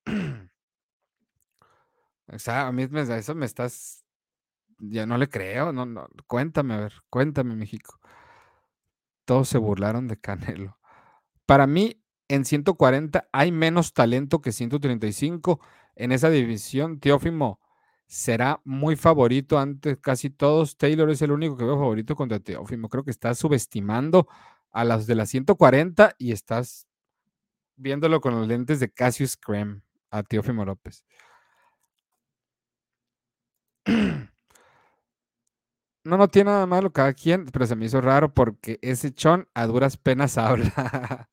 o sea, a mí me, eso me estás. Ya no le creo, no, no. Cuéntame, a ver, cuéntame, México. Todos se burlaron de Canelo. Para mí, en 140 hay menos talento que 135. En esa división, Teófimo será muy favorito ante casi todos. Taylor es el único que veo favorito contra Teófimo. Creo que estás subestimando a las de las 140 y estás viéndolo con los lentes de Cassius Creme a Teófimo López. No, no tiene nada malo cada quien, pero se me hizo raro porque ese chon a duras penas habla.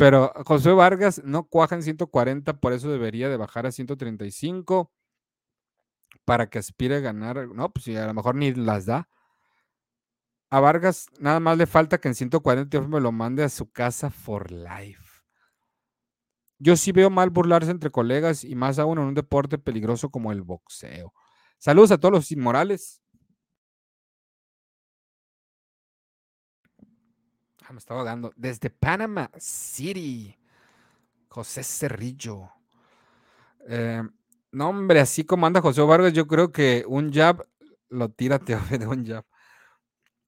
Pero José Vargas no cuaja en 140, por eso debería de bajar a 135 para que aspire a ganar. No, pues a lo mejor ni las da. A Vargas nada más le falta que en 140 me lo mande a su casa for life. Yo sí veo mal burlarse entre colegas y más aún en un deporte peligroso como el boxeo. Saludos a todos los inmorales. Me estaba ahogando. Desde Panama City. José Cerrillo. Eh, no, hombre, así como anda José Vargas, yo creo que un jab lo tira de un jab.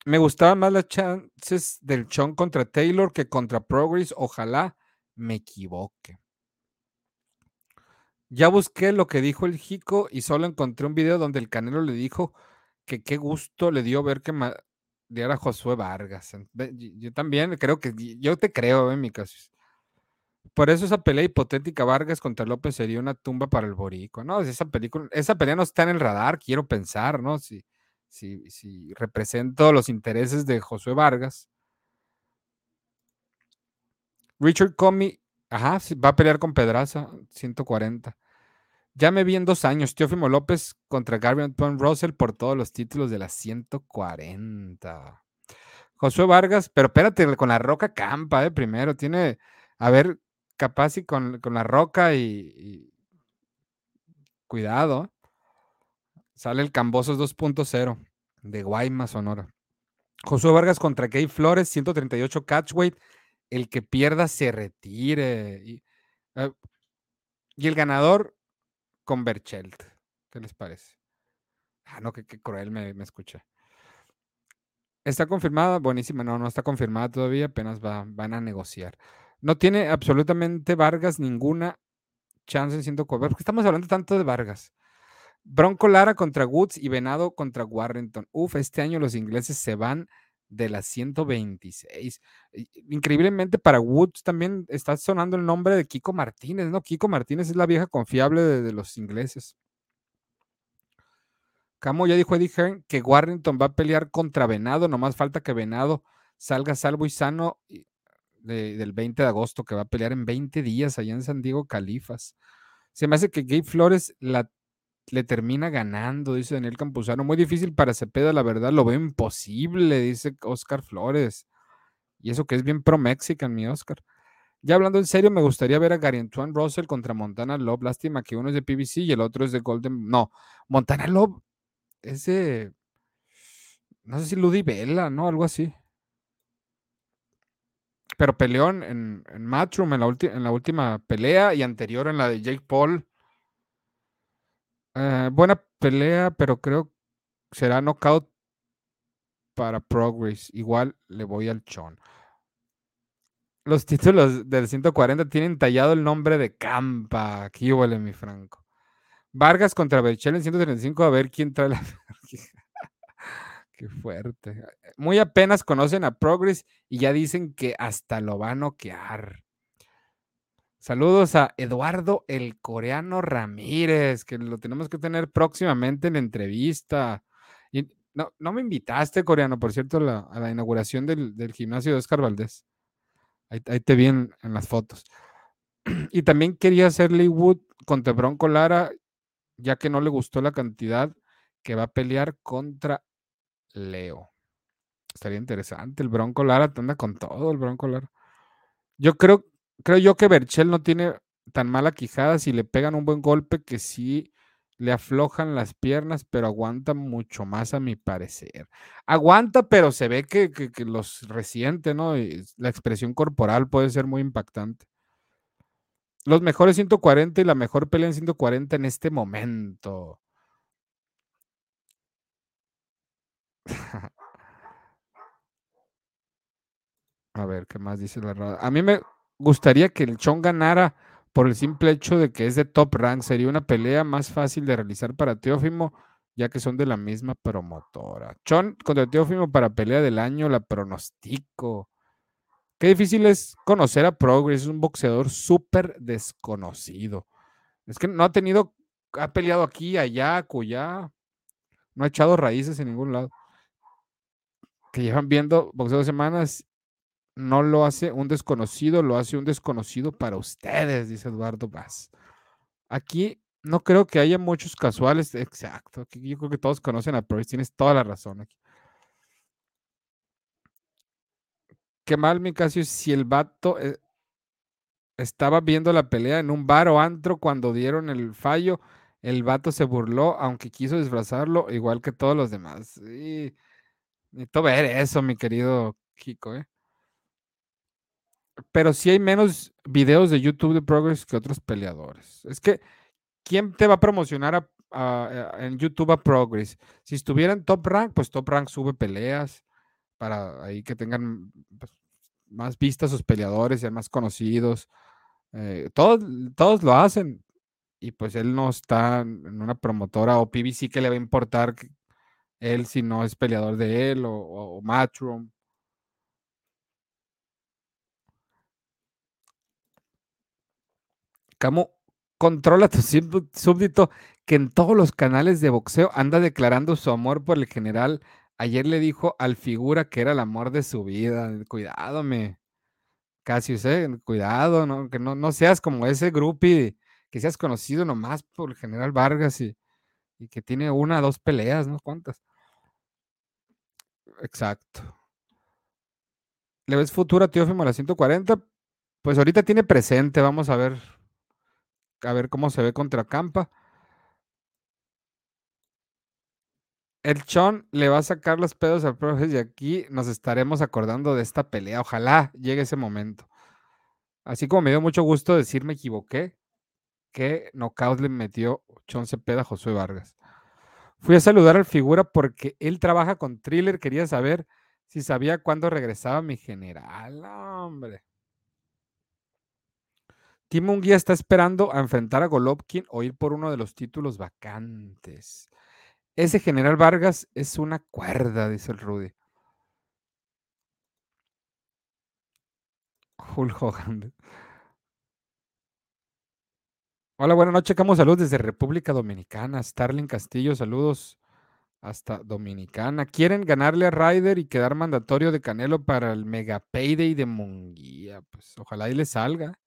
Me gustaban más las chances del Chon contra Taylor que contra Progress. Ojalá me equivoque. Ya busqué lo que dijo el Jico y solo encontré un video donde el Canelo le dijo que qué gusto le dio ver que diera Josué Vargas. Yo también creo que yo te creo en mi caso. Por eso esa pelea hipotética Vargas contra López sería una tumba para el Borico, ¿no? Esa película, esa pelea no está en el radar, quiero pensar, ¿no? Si, si, si represento los intereses de Josué Vargas. Richard Comey, ajá, va a pelear con Pedraza, 140. Ya me vi en dos años, Teófimo López contra Gary Antoine Russell por todos los títulos de las 140. Josué Vargas, pero espérate, con la Roca Campa, eh, primero, tiene, a ver, capaz y con, la Roca y, cuidado. Sale el Cambosos 2.0 de Guaymas, Sonora. Josué Vargas contra Kay Flores, 138 catchweight. El que pierda se retire. Y, eh, y el ganador, con Berchelt. ¿Qué les parece? Ah, no, qué, cruel me, me escuché. Está confirmada, buenísima, no, no está confirmada todavía, apenas van a negociar. No tiene absolutamente Vargas ninguna chance en 140, porque estamos hablando tanto de Vargas. Bronco Lara contra Woods y Venado contra Warrington. Uf, este año los ingleses se van de las 126. Increíblemente para Woods también está sonando el nombre de Kiko Martínez, ¿no? Kiko Martínez es la vieja confiable de, los ingleses. Camo ya dijo Eddie Hearn que Warrington va a pelear contra Venado, nomás falta que Venado salga salvo y sano del 20 de agosto, que va a pelear en 20 días allá en San Diego, Califas. Se me hace que Gabe Flores la le termina ganando, dice Daniel Campuzano. Muy difícil para Cepeda, la verdad, lo veo imposible, dice Oscar Flores. Y eso que es bien pro-Mexican, mi Oscar. Ya hablando en serio, me gustaría ver a Gary Antoine Russell contra Montana Love. Lástima que uno es de PBC y el otro es de Golden. No, Montana Love es de. No sé si Ludi Vela, ¿no? Algo así. Pero peleó en, en, Matchroom en la, en la última pelea y anterior en la de Jake Paul. Eh, buena pelea, pero creo será knockout para Progress. Igual le voy al Chon. Los títulos del 140 tienen tallado el nombre de Campa. Aquí huele mi Franco. Vargas contra Berchel en 135. A ver quién trae la. Qué fuerte. Muy apenas conocen a Progress y ya dicen que hasta lo va a noquear. Saludos a Eduardo el coreano Ramírez, que lo tenemos que tener próximamente en entrevista. Y no, no me invitaste, coreano, por cierto, a la inauguración del, gimnasio de Oscar Valdés. Ahí, te vi en, las fotos. Y también quería hacer Wood contra Bronco Lara, ya que no le gustó la cantidad que va a pelear contra Leo. Estaría interesante. El Bronco Lara anda con todo, el Bronco Lara. Yo creo, creo yo que Berchel no tiene tan mala quijada si le pegan un buen golpe que sí le aflojan las piernas, pero aguanta mucho más a mi parecer. Aguanta, pero se ve que, los resiente, ¿no? la expresión corporal puede ser muy impactante. Los mejores 140 y la mejor pelea en 140 en este momento. A ver, ¿qué más dice la rada? A mí me, gustaría que el Chon ganara por el simple hecho de que es de top rank. Sería una pelea más fácil de realizar para Teófimo, ya que son de la misma promotora. Chon contra Teófimo para pelea del año, la pronostico. Qué difícil es conocer a Progress, es un boxeador súper desconocido. Es que no ha tenido, ha peleado aquí, allá, cuya, no ha echado raíces en ningún lado. Que llevan viendo boxeo de semanas no lo hace un desconocido, lo hace un desconocido para ustedes, dice Eduardo Vaz. Aquí no creo que haya muchos casuales, exacto. Yo creo que todos conocen a Progress, tienes toda la razón aquí. Qué mal, mi caso, si el vato eh, estaba viendo la pelea en un bar o antro cuando dieron el fallo, el vato se burló, aunque quiso disfrazarlo, igual que todos los demás. Sí, necesito ver eso, mi querido Kiko, ¿eh? Pero sí hay menos videos de YouTube de Progress que otros peleadores. Es que, ¿quién te va a promocionar en YouTube a Progress? Si estuviera en Top Rank, pues Top Rank sube peleas para ahí que tengan pues, más vistas sus peleadores, sean más conocidos. Eh, todos, todos lo hacen. Y pues él no está en una promotora o PBC que le va a importar él si no es peleador de él o, o Matchroom. Camo, controla tu súbdito que en todos los canales de boxeo anda declarando su amor por el general. Ayer le dijo al figura que era el amor de su vida. Cuidado, me. Casi, ¿eh? cuidado, ¿no? que no, no seas como ese groupie, que seas conocido nomás por el general Vargas y, y que tiene una, dos peleas, ¿no? ¿Cuántas? Exacto. ¿Le ves futuro a Teófimo a la 140? Pues ahorita tiene presente, vamos a ver a ver cómo se ve contra Campa. El Chon le va a sacar los pedos al profe y aquí nos estaremos acordando de esta pelea. Ojalá llegue ese momento. Así como me dio mucho gusto decir me equivoqué, que knockout le metió Chon Cepeda a Josué Vargas. Fui a saludar al figura porque él trabaja con Thriller. Quería saber si sabía cuándo regresaba mi general. hombre. Timo Unguía está esperando a enfrentar a Golovkin o ir por uno de los títulos vacantes. Ese general Vargas es una cuerda, dice el Rudy. Hulk Hogan. Hola, buenas noches. Camo salud desde República Dominicana. Starling Castillo, saludos hasta Dominicana. Quieren ganarle a Ryder y quedar mandatorio de Canelo para el Mega Payday de Munguía. Pues ojalá y le salga.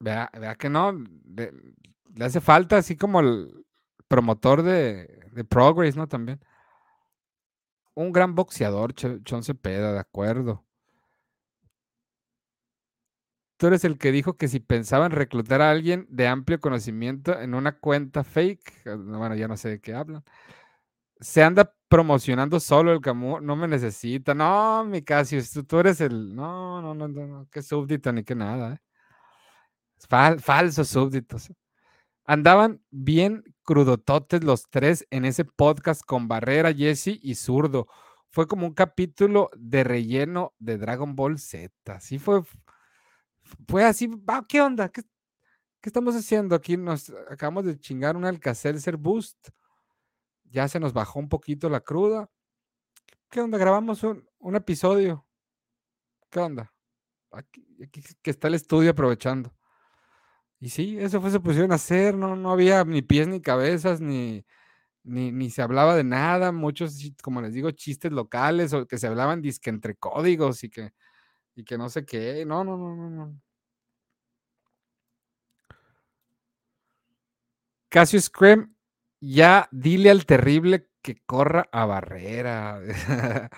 Vea, vea que no, le, hace falta así como el promotor de, de, Progress, ¿no? También. Un gran boxeador, Chon Cepeda, de acuerdo. Tú eres el que dijo que si pensaban reclutar a alguien de amplio conocimiento en una cuenta fake, eh, bueno, ya no sé de qué hablan, se anda promocionando solo el Camus, no me necesita. No, mi Casio, tú, eres el. No, no, no, no, no, qué súbdito ni qué nada, ¿eh? Falsos súbditos. Andaban bien crudototes los tres en ese podcast con Barrera, Jesse y Zurdo. Fue como un capítulo de relleno de Dragon Ball Z. Así fue. Fue así. ¿Qué onda? ¿Qué, estamos haciendo aquí? Nos acabamos de chingar un Alcacelser Boost. Ya se nos bajó un poquito la cruda. ¿Qué onda? Grabamos un, un episodio. ¿Qué onda? aquí, que está el estudio aprovechando. Y sí, eso fue, se pusieron a hacer, no, no había ni pies ni cabezas, ni, ni, se hablaba de nada, muchos, como les digo, chistes locales, o que se hablaban disque entre códigos y que, y que no sé qué, no, no, no, no, no. Casio Scream, ya dile al terrible que corra a Barrera.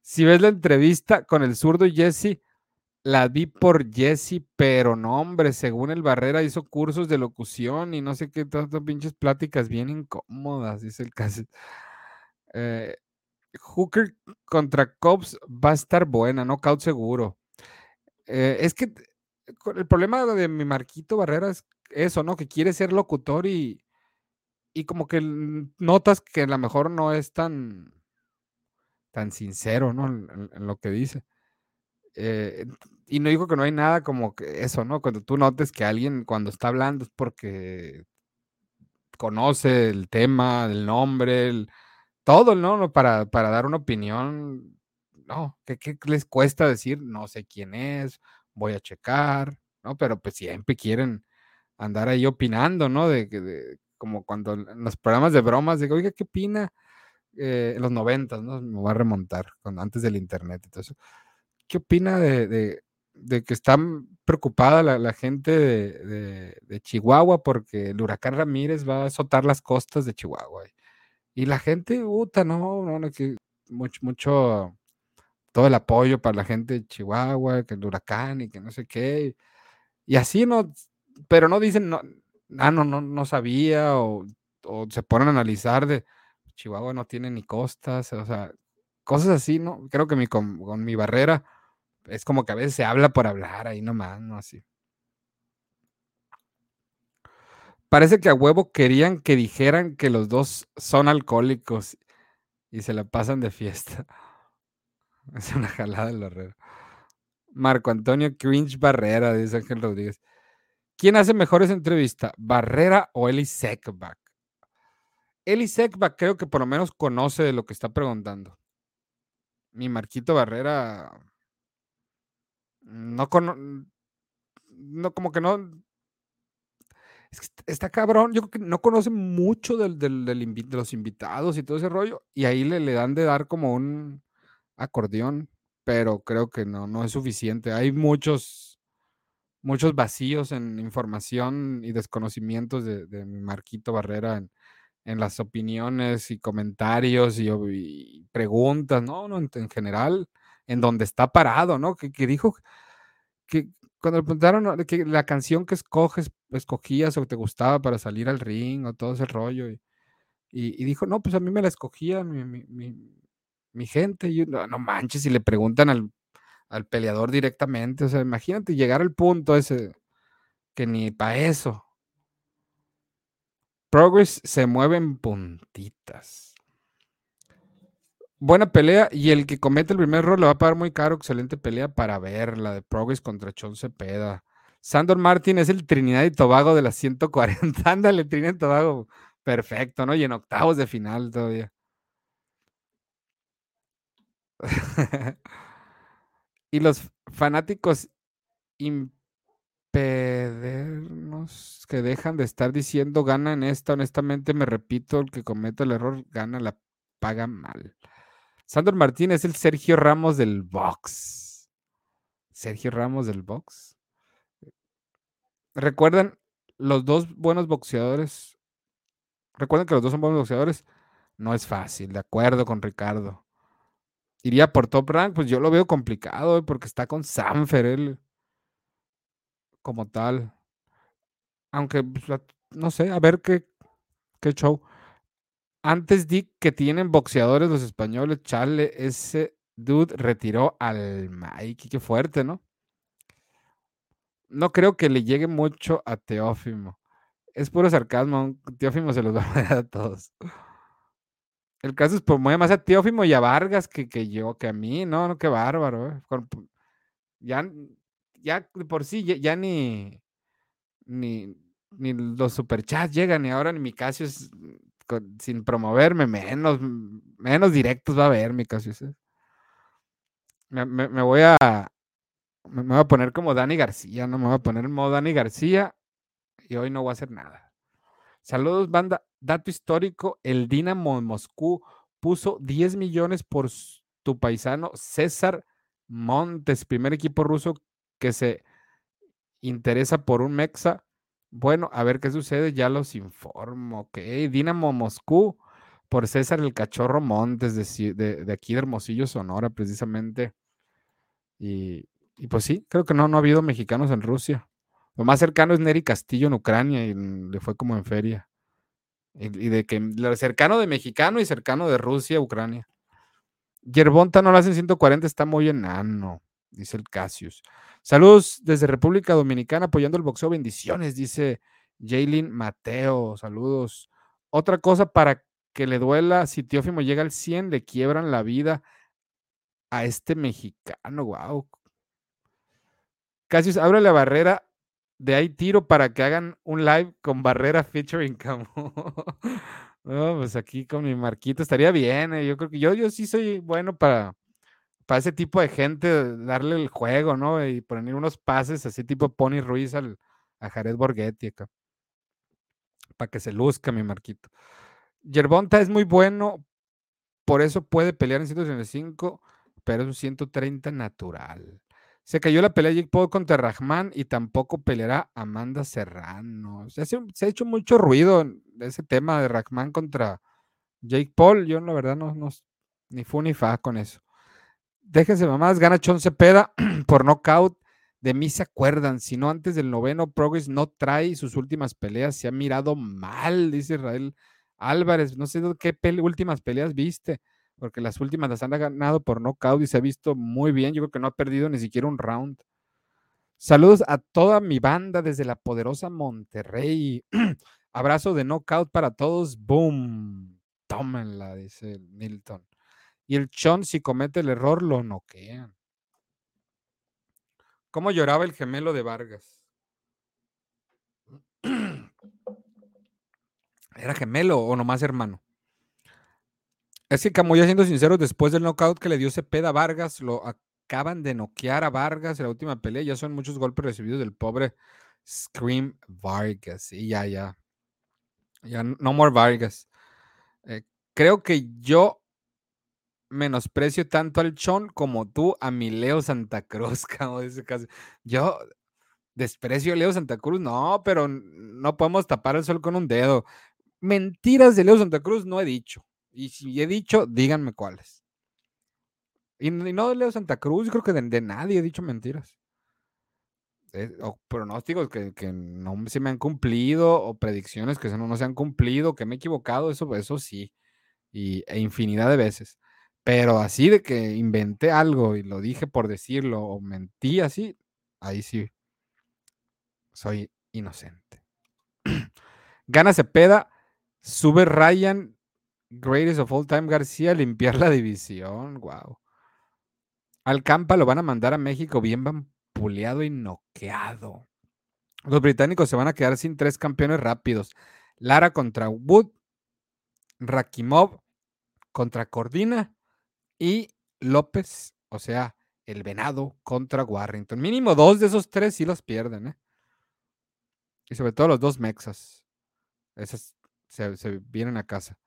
si ves la entrevista con el zurdo Jesse, la vi por Jesse, pero no, hombre, según el Barrera hizo cursos de locución y no sé qué tantas pinches pláticas bien incómodas, dice el caso. Eh, Hooker contra Cobbs va a estar buena, no caut seguro. Eh, es que el problema de mi Marquito Barrera es eso, ¿no? Que quiere ser locutor y, y como que notas que a lo mejor no es tan, tan sincero, ¿no? en lo que dice. Eh, y no digo que no hay nada como que eso, ¿no? Cuando tú notes que alguien cuando está hablando es porque conoce el tema, el nombre, el, todo, ¿no? Para, para dar una opinión, no, ¿qué, les cuesta decir? No sé quién es, voy a checar, ¿no? Pero pues siempre quieren andar ahí opinando, ¿no? De, de como cuando en los programas de bromas, digo, oiga, ¿qué opina? eh, en los noventas, ¿no? Me voy a remontar, con, antes del internet y todo eso. ¿Qué opina de, de, de que está preocupada la, la gente de, de, Chihuahua porque el huracán Ramírez va a azotar las costas de Chihuahua? Y la gente, puta, no, no, no, que mucho, mucho, todo el apoyo para la gente de Chihuahua, que el huracán y que no sé qué. Y así no, pero no dicen, no, ah, no, no, no sabía, o, o se ponen a analizar de Chihuahua no tiene ni costas, o sea, cosas así, ¿no? Creo que mi, con, con mi barrera es como que a veces se habla por hablar ahí nomás, ¿no? Así. Parece que a huevo querían que dijeran que los dos son alcohólicos y se la pasan de fiesta. Es una jalada el Barrera. Marco Antonio Cringe Barrera, dice Ángel Rodríguez. ¿Quién hace mejores entrevistas, Barrera o Eli Sekbach? Eli Sekbach creo que por lo menos conoce de lo que está preguntando. Mi Marquito Barrera no con no como que no está cabrón, yo creo que no conoce mucho del, de los invitados y todo ese rollo, y ahí le, le dan de dar como un acordeón, pero creo que no, no es suficiente. Hay muchos, muchos vacíos en información y desconocimientos de, Marquito Barrera en, en, las opiniones y comentarios y, preguntas, ¿no? no en, general, en donde está parado, ¿no? Que, que dijo que, cuando le preguntaron que la canción que escoges, escogías o te gustaba para salir al ring o todo ese rollo, y, y, dijo, no, pues a mí me la escogía mi, mi, mi, gente, y no, manches, y le preguntan al, al, peleador directamente, o sea, imagínate llegar al punto ese, que ni para eso. Progress se mueve en puntitas buena pelea y el que comete el primer error le va a pagar muy caro. Excelente pelea para ver la de Progress contra Chon Cepeda. Sandor Martin es el Trinidad y Tobago de las 140. Ándale, Trinidad y Tobago. Perfecto, ¿no? Y en octavos de final todavía. y los fanáticos impedernos que dejan de estar diciendo gana en esta, honestamente me repito, el que cometa el error gana, la paga mal. Sandor Martín es el Sergio Ramos del box. Sergio Ramos del box. ¿Recuerdan los dos buenos boxeadores? ¿Recuerdan que los dos son buenos boxeadores? No es fácil, de acuerdo con Ricardo. Iría por top rank, pues yo lo veo complicado, eh, porque está con Sanfer, él como tal. Aunque, pues, no sé, a ver qué, qué show. Antes di que tienen boxeadores los españoles, chale, ese dude retiró al Mike, qué fuerte, ¿no? No creo que le llegue mucho a Teófimo. Es puro sarcasmo, Teófimo se los va a dar a todos. El caso es pues mueve más a Teófimo y a Vargas que, que yo, que a mí, no, no, qué bárbaro. ¿eh? Ya, ya por sí, ya, ni, ni, ni los superchats llegan, y ahora en mi caso es sin promoverme, menos, menos directos va a haber, mi caso. Me, me, voy a. Me, voy a poner como Dani García, ¿no? Me voy a poner modo Dani García y hoy no voy a hacer nada. Saludos, banda. Dato histórico: el Dinamo Moscú puso 10 millones por tu paisano César Montes, primer equipo ruso que se interesa por un Mexa bueno, a ver qué sucede, ya los informo. Ok, Dinamo Moscú por César el Cachorro Montes de, aquí de Hermosillo, Sonora, precisamente. Y, pues sí, creo que no, no ha habido mexicanos en Rusia. Lo más cercano es Neri Castillo en Ucrania y le fue como en feria. Y, de que cercano de mexicano y cercano de Rusia, Ucrania. Yerbonta no lo hacen 140, está muy enano, dice el Cassius. Saludos desde República Dominicana apoyando el boxeo. Bendiciones, dice Jaylin Mateo. Saludos. Otra cosa para que le duela, si Teófimo llega al 100, le quiebran la vida a este mexicano. Wow. Casi abre la barrera de ahí tiro para que hagan un live con barrera featuring Camo. no, pues aquí con mi marquito estaría bien. Eh. Yo creo que yo, yo sí soy bueno para, para ese tipo de gente darle el juego, ¿no? Y poner unos pases así tipo Pony Ruiz al, a Jared Borghetti acá. Para que se luzca mi marquito. Yerbonta es muy bueno, por eso puede pelear en 135, pero es un 130 natural. Se cayó la pelea de Jake Paul contra Rahman y tampoco peleará Amanda Serrano. Se, ha hecho mucho ruido ese tema de Rahman contra Jake Paul. Yo, la verdad, no, no ni fu ni fa con eso. Déjense mamás, gana Chon Cepeda por knockout. De mí se acuerdan, si no antes del noveno, Progress no trae sus últimas peleas, se ha mirado mal, dice Israel Álvarez. No sé qué últimas peleas viste porque las últimas las han ganado por nocaut y se ha visto muy bien. Yo creo que no ha perdido ni siquiera un round. Saludos a toda mi banda desde la poderosa Monterrey. Abrazo de knockout para todos. Boom. Tómenla, dice Milton. Y el Chon, si comete el error, lo noquean. ¿Cómo lloraba el gemelo de Vargas? ¿Era gemelo o nomás hermano? Es que, como ya siendo sincero, después del knockout que le dio Cepeda a Vargas, lo acaban de noquear a Vargas en la última pelea. Ya son muchos golpes recibidos del pobre Scream Vargas. Y ya, ya. Ya no more Vargas. Eh, creo que yo menosprecio tanto al Chon como tú a mi Leo Santa Cruz, ese caso. Yo desprecio a Leo Santa Cruz, no, pero no podemos tapar el sol con un dedo. Mentiras de Leo Santa Cruz no he dicho. Y si he dicho, díganme cuáles. Y, no de Leo Santa Cruz, creo que de, nadie he dicho mentiras. Eh, o pronósticos que, no se me han cumplido, o predicciones que no, no se han cumplido, que me he equivocado, eso, eso sí. Y, e infinidad de veces. Pero así de que inventé algo y lo dije por decirlo, o mentí así, ahí sí. Soy inocente. Gana Cepeda, sube Ryan Greatest of All Time García limpiar la división. Wow. Al Campa lo van a mandar a México bien vampuleado y noqueado. Los británicos se van a quedar sin tres campeones rápidos. Lara contra Wood, Rakimov contra Cordina y López, o sea, el venado contra Warrington. Mínimo dos de esos tres sí los pierden, ¿eh? Y sobre todo los dos Mexas. Esos se vienen a casa.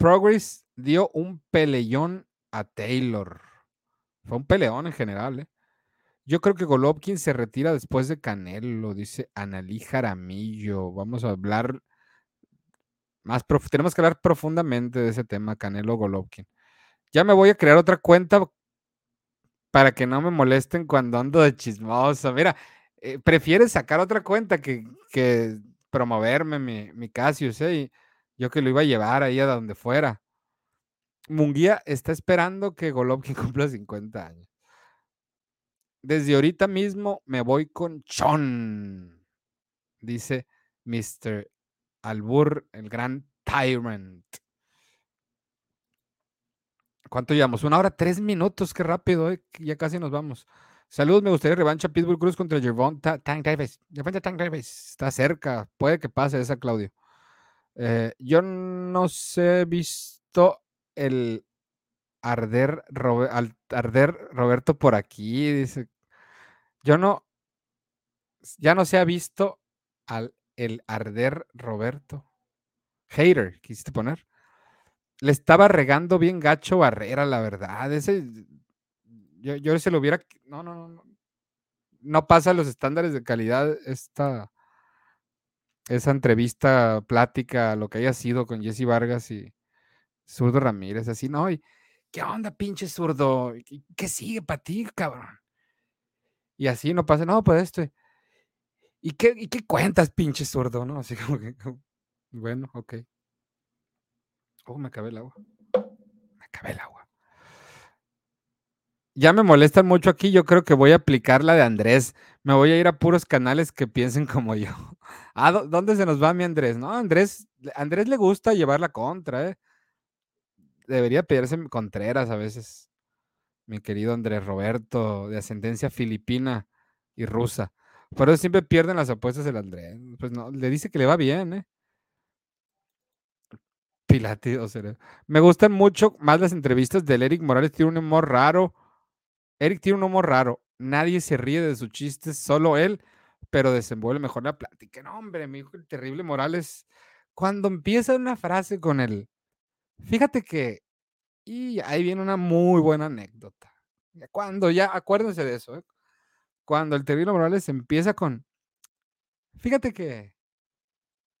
Progress dio un peleón a Taylor. Fue un peleón en general. ¿eh? Yo creo que Golovkin se retira después de Canelo, dice Analí Jaramillo. Vamos a hablar tenemos que hablar profundamente de ese tema, Canelo Golovkin. Ya me voy a crear otra cuenta para que no me molesten cuando ando de chismoso. Mira, eh, prefieres sacar otra cuenta que, que promoverme mi, mi Casius, ¿eh? Yo que lo iba a llevar ahí a donde fuera. Munguía está esperando que Golovkin cumpla 50 años. Desde ahorita mismo me voy con Chon, dice Mr. Albur, el gran Tyrant. ¿Cuánto llevamos? Una hora, tres minutos, qué rápido, eh, ya casi nos vamos. Saludos, me gustaría revancha Pitbull Cruz contra Jervon Tank Davis. Tank Davis. Está cerca, puede que pase esa, Claudio. Eh, yo no sé, he visto el arder, al arder Roberto por aquí, dice. Yo no, ya no se ha visto al el arder Roberto. Hater, quisiste poner. Le estaba regando bien gacho Barrera, la verdad. Ese, yo, yo se lo hubiera. No, no, no. No pasa los estándares de calidad esta, esa entrevista, plática, lo que haya sido con Jesse Vargas y Zurdo Ramírez, así, ¿no? Y, ¿Qué onda, pinche zurdo? ¿Qué sigue para ti, cabrón? Y así no pasa, no, pues esto. ¿Y qué, ¿Y qué cuentas, pinche zurdo? ¿No? Así como que, bueno, ok. Oh, me acabé el agua. Me acabé el agua ya me molestan mucho aquí. Yo creo que voy a aplicar la de Andrés. Me voy a ir a puros canales que piensen como yo. Ah, ¿dónde se nos va mi Andrés? No, Andrés, Andrés le gusta llevar la contra, ¿eh? Debería pedirse Contreras a veces. Mi querido Andrés Roberto, de ascendencia filipina y rusa. Por eso siempre pierden las apuestas del Andrés. Pues no, le dice que le va bien, ¿eh? Pilates, o sea, me gustan mucho más las entrevistas del Eric Morales, tiene un humor raro Eric tiene un humor raro. Nadie se ríe de sus chistes, solo él, pero desenvuelve mejor la plática. No, hombre, mi hijo, el terrible Morales, cuando empieza una frase con el Fíjate que y ahí viene una muy buena anécdota. Cuando ya acuérdense de eso, ¿eh? Cuando el Terrible Morales empieza con fíjate que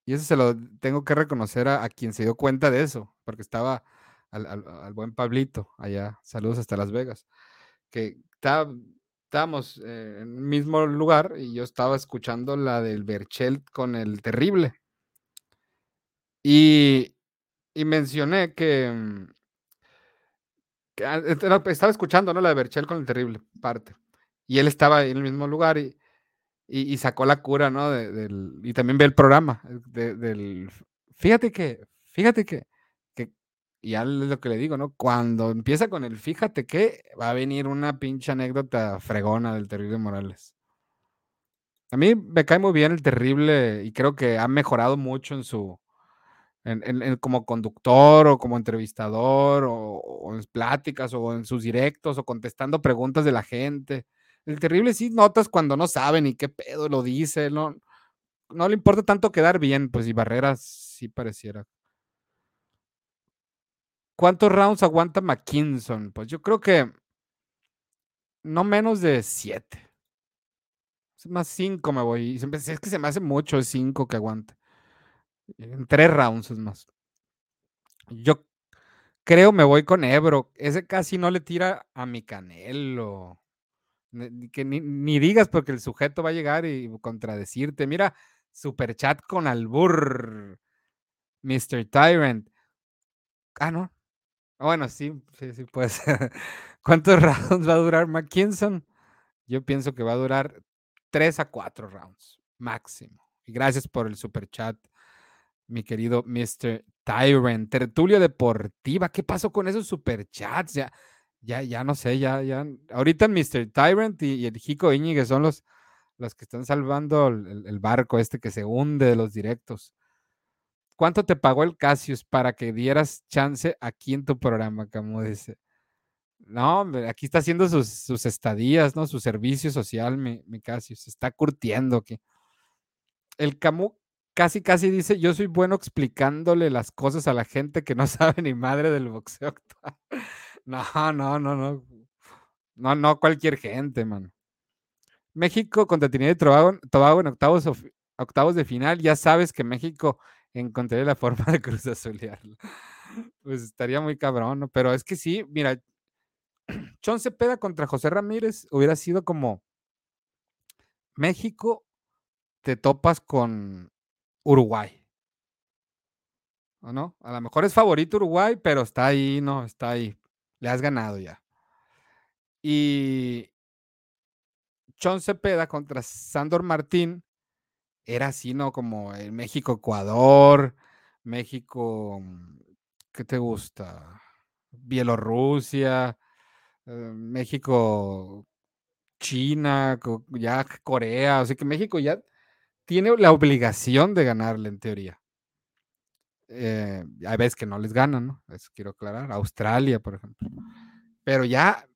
y eso se lo tengo que reconocer a, quien se dio cuenta de eso, porque estaba al, buen Pablito allá, saludos hasta Las Vegas, que estábamos eh, en el mismo lugar y yo estaba escuchando la del Berchelt con el Terrible. Y, y mencioné que, mm, ah, estaba escuchando, ¿no? La de Berchelt con el Terrible, parte. Y él estaba en el mismo lugar y, y, sacó la cura, ¿no? De- del, y también ve el programa eh, de- del... Fíjate que, fíjate que, que, ya es lo que le digo, ¿no? Cuando empieza con el fíjate que, va a venir una pinche anécdota fregona del Terrible Morales. A mí me cae muy bien el Terrible y creo que ha mejorado mucho en su, en- en como conductor o como entrevistador o, o en pláticas o en sus directos o contestando preguntas de la gente. El terrible sí notas cuando no sabe ni qué pedo lo dice, no, no le importa tanto quedar bien, pues y Barreras sí pareciera. ¿Cuántos rounds aguanta McKinson? Pues yo creo que no menos de siete. Más cinco me voy. Es que se me hace mucho cinco que aguante. En tres rounds es más. Yo creo me voy con Ebro. Ese casi no le tira a mi Canelo. Que ni, digas porque el sujeto va a llegar y contradecirte. Mira, super chat con albur. Mr. Tyrant. Ah, no. Bueno, sí, sí, sí puede ser. ¿Cuántos rounds va a durar McKinson? Yo pienso que va a durar 3 a 4 rounds, máximo. Y gracias por el super chat, mi querido Mr. Tyrant. Tertulia Deportiva, ¿qué pasó con esos superchats? Ya, ya, ya no sé, ya, ya. Ahorita Mr. Tyrant y, y el Jico Íñiguez son los, los que están salvando el, barco este que se hunde de los directos. ¿Cuánto te pagó el Cassius para que dieras chance aquí en tu programa, como dice? No, aquí está haciendo sus, sus, estadías, ¿no? Su servicio social, mi, mi Cassius. Se está curtiendo aquí. El Camus casi, casi dice, yo soy bueno explicándole las cosas a la gente que no sabe ni madre del boxeo. No, no, no, no. No, no cualquier gente, man. México contra Trinidad y Tobago, Tobago en octavos, octavos de final. Ya sabes que México encontraría la forma de cruz azulearlo. Pues estaría muy cabrón, ¿no? Pero es que sí, mira, Chon Cepeda contra José Ramírez hubiera sido como México te topas con Uruguay. ¿O no? A lo mejor es favorito Uruguay, pero está ahí, no, está ahí. Le has ganado ya. Y Chon Cepeda contra Sandor Martín era así, ¿no? Como el México-Ecuador, México, ¿qué te gusta? Bielorrusia, eh, México, China, ya Corea, así que México ya tiene la obligación de ganarle en teoría. Eh, hay veces que no les ganan, ¿no? Eso quiero aclarar. Australia, por ejemplo. Pero ya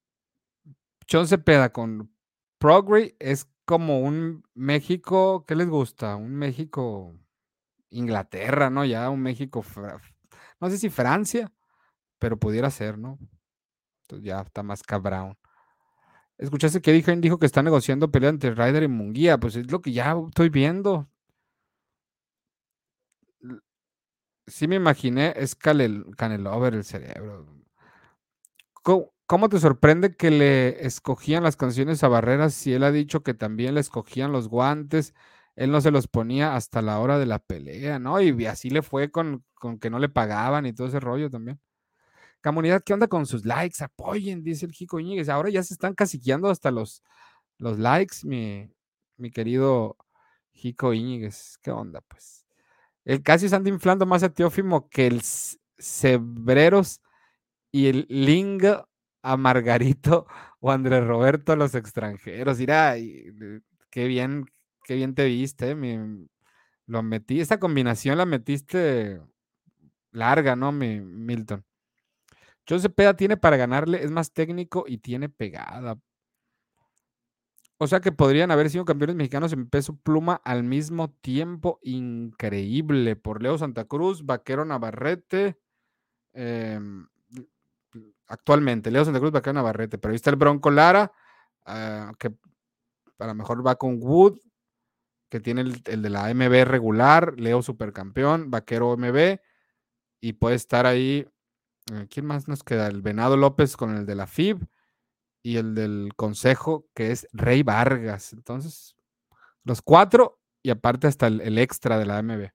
Chon Cepeda con Progrey es como un México, ¿qué les gusta? Un México Inglaterra, ¿no? Ya un México, no sé si Francia, pero pudiera ser, ¿no? Entonces ya está más cabrón. Escuchaste que dijo, dijo que está negociando pelea entre Ryder y Munguía, pues es lo que ya estoy viendo. Sí me imaginé, es Canelover el cerebro. ¿Cómo, ¿Cómo, te sorprende que le escogían las canciones a Barreras si él ha dicho que también le escogían los guantes? Él no se los ponía hasta la hora de la pelea, ¿no? Y así le fue con, con que no le pagaban y todo ese rollo también. Comunidad, ¿qué onda con sus likes? Apoyen, dice el Jico Íñiguez. Ahora ya se están caciqueando hasta los, los likes, mi, mi querido Jico Íñiguez. ¿Qué onda, pues? El casi se anda inflando más a Teófimo que el Cebreros y el Linga a Margarito o Andrés Roberto a los extranjeros. Mira, qué bien, qué bien te viste. Lo metí, esta combinación la metiste larga, ¿no, mi Milton? José Peda tiene para ganarle, es más técnico y tiene pegada. O sea que podrían haber sido campeones mexicanos en peso pluma al mismo tiempo. Increíble. Por Leo Santa Cruz, Vaquero Navarrete. em, actualmente. Leo Santa Cruz, Vaquero Navarrete. Pero ahí está el Bronco Lara, ah, que a lo mejor va con Wood, que tiene el, de la MB regular, Leo Supercampeón, Vaquero MB, y puede estar ahí. Eh, ¿Quién más nos queda? El Venado López con el de la FIB y el del Consejo, que es Rey Vargas. Entonces, los cuatro y aparte hasta el, extra de la MB.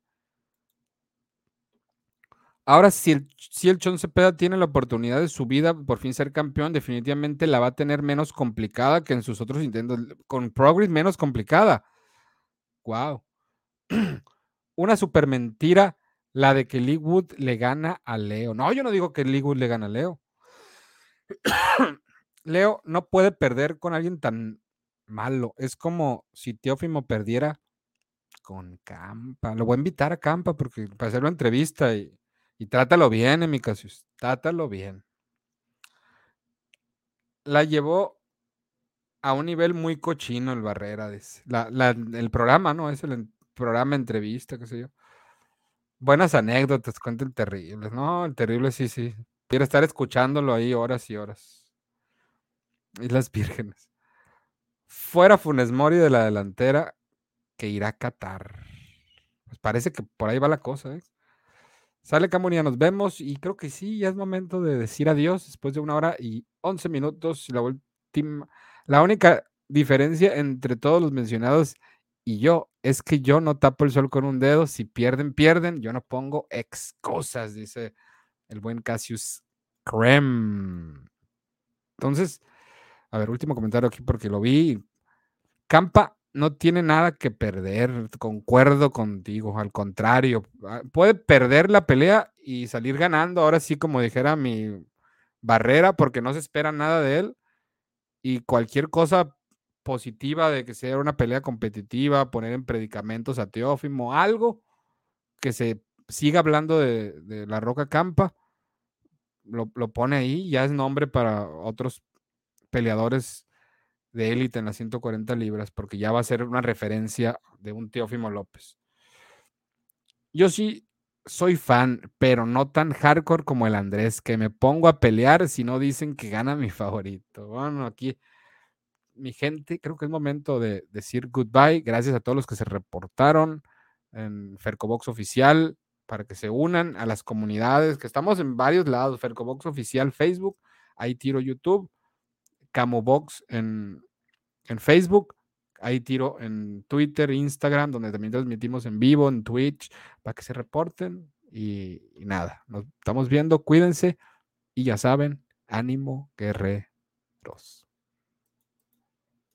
Ahora, si el, si el Chon Cepeda tiene la oportunidad de su vida por fin ser campeón, definitivamente la va a tener menos complicada que en sus otros intentos. Con Progress menos complicada. Wow. Una super mentira la de que Lee Wood le gana a Leo. No, yo no digo que Lee Wood le gana a Leo. Leo no puede perder con alguien tan malo. Es como si Teófimo perdiera con Campa. Lo voy a invitar a Campa porque para hacer una entrevista y, trátalo bien, en mi caso. Trátalo bien. La llevó a un nivel muy cochino el Barrera. el programa, ¿no? Es el programa entrevista, qué sé yo. Buenas anécdotas, cuenten terribles. No, el terrible sí, sí. Quiero estar escuchándolo ahí horas y horas. Y las vírgenes. Fuera Funes Mori de la delantera que irá a Qatar. Pues parece que por ahí va la cosa, ¿eh? Sale Camunia, nos vemos y creo que sí, ya es momento de decir adiós después de una hora y once minutos. La última, la única diferencia entre todos los mencionados y yo es que yo no tapo el sol con un dedo. Si pierden, pierden. Yo no pongo excusas, dice el buen Cassius Creme. Entonces, a ver, último comentario aquí porque lo vi. Campa no tiene nada que perder, concuerdo contigo, al contrario, ah, puede perder la pelea y salir ganando, ahora sí como dijera mi barrera, porque no se espera nada de él y cualquier cosa positiva de que sea una pelea competitiva, poner en predicamentos a Teófimo, algo que se siga hablando de, la Roca Campa, lo, lo, pone ahí, ya es nombre para otros peleadores de élite en las 140 libras, porque ya va a ser una referencia de un Teófimo López. Yo sí soy fan, pero no tan hardcore como el Andrés, que me pongo a pelear si no dicen que gana mi favorito. Bueno, aquí, mi gente, creo que es momento de decir goodbye. Gracias a todos los que se reportaron en Fercobox Oficial para que se unan a las comunidades, que estamos en varios lados, Fercobox Oficial Facebook, ahí tiro YouTube Camobox en, en Facebook. Ahí tiro en Twitter, Instagram, donde también transmitimos en vivo, en Twitch, para que se reporten. Y, y nada, nos estamos viendo. Cuídense. Y ya saben, ánimo, guerreros.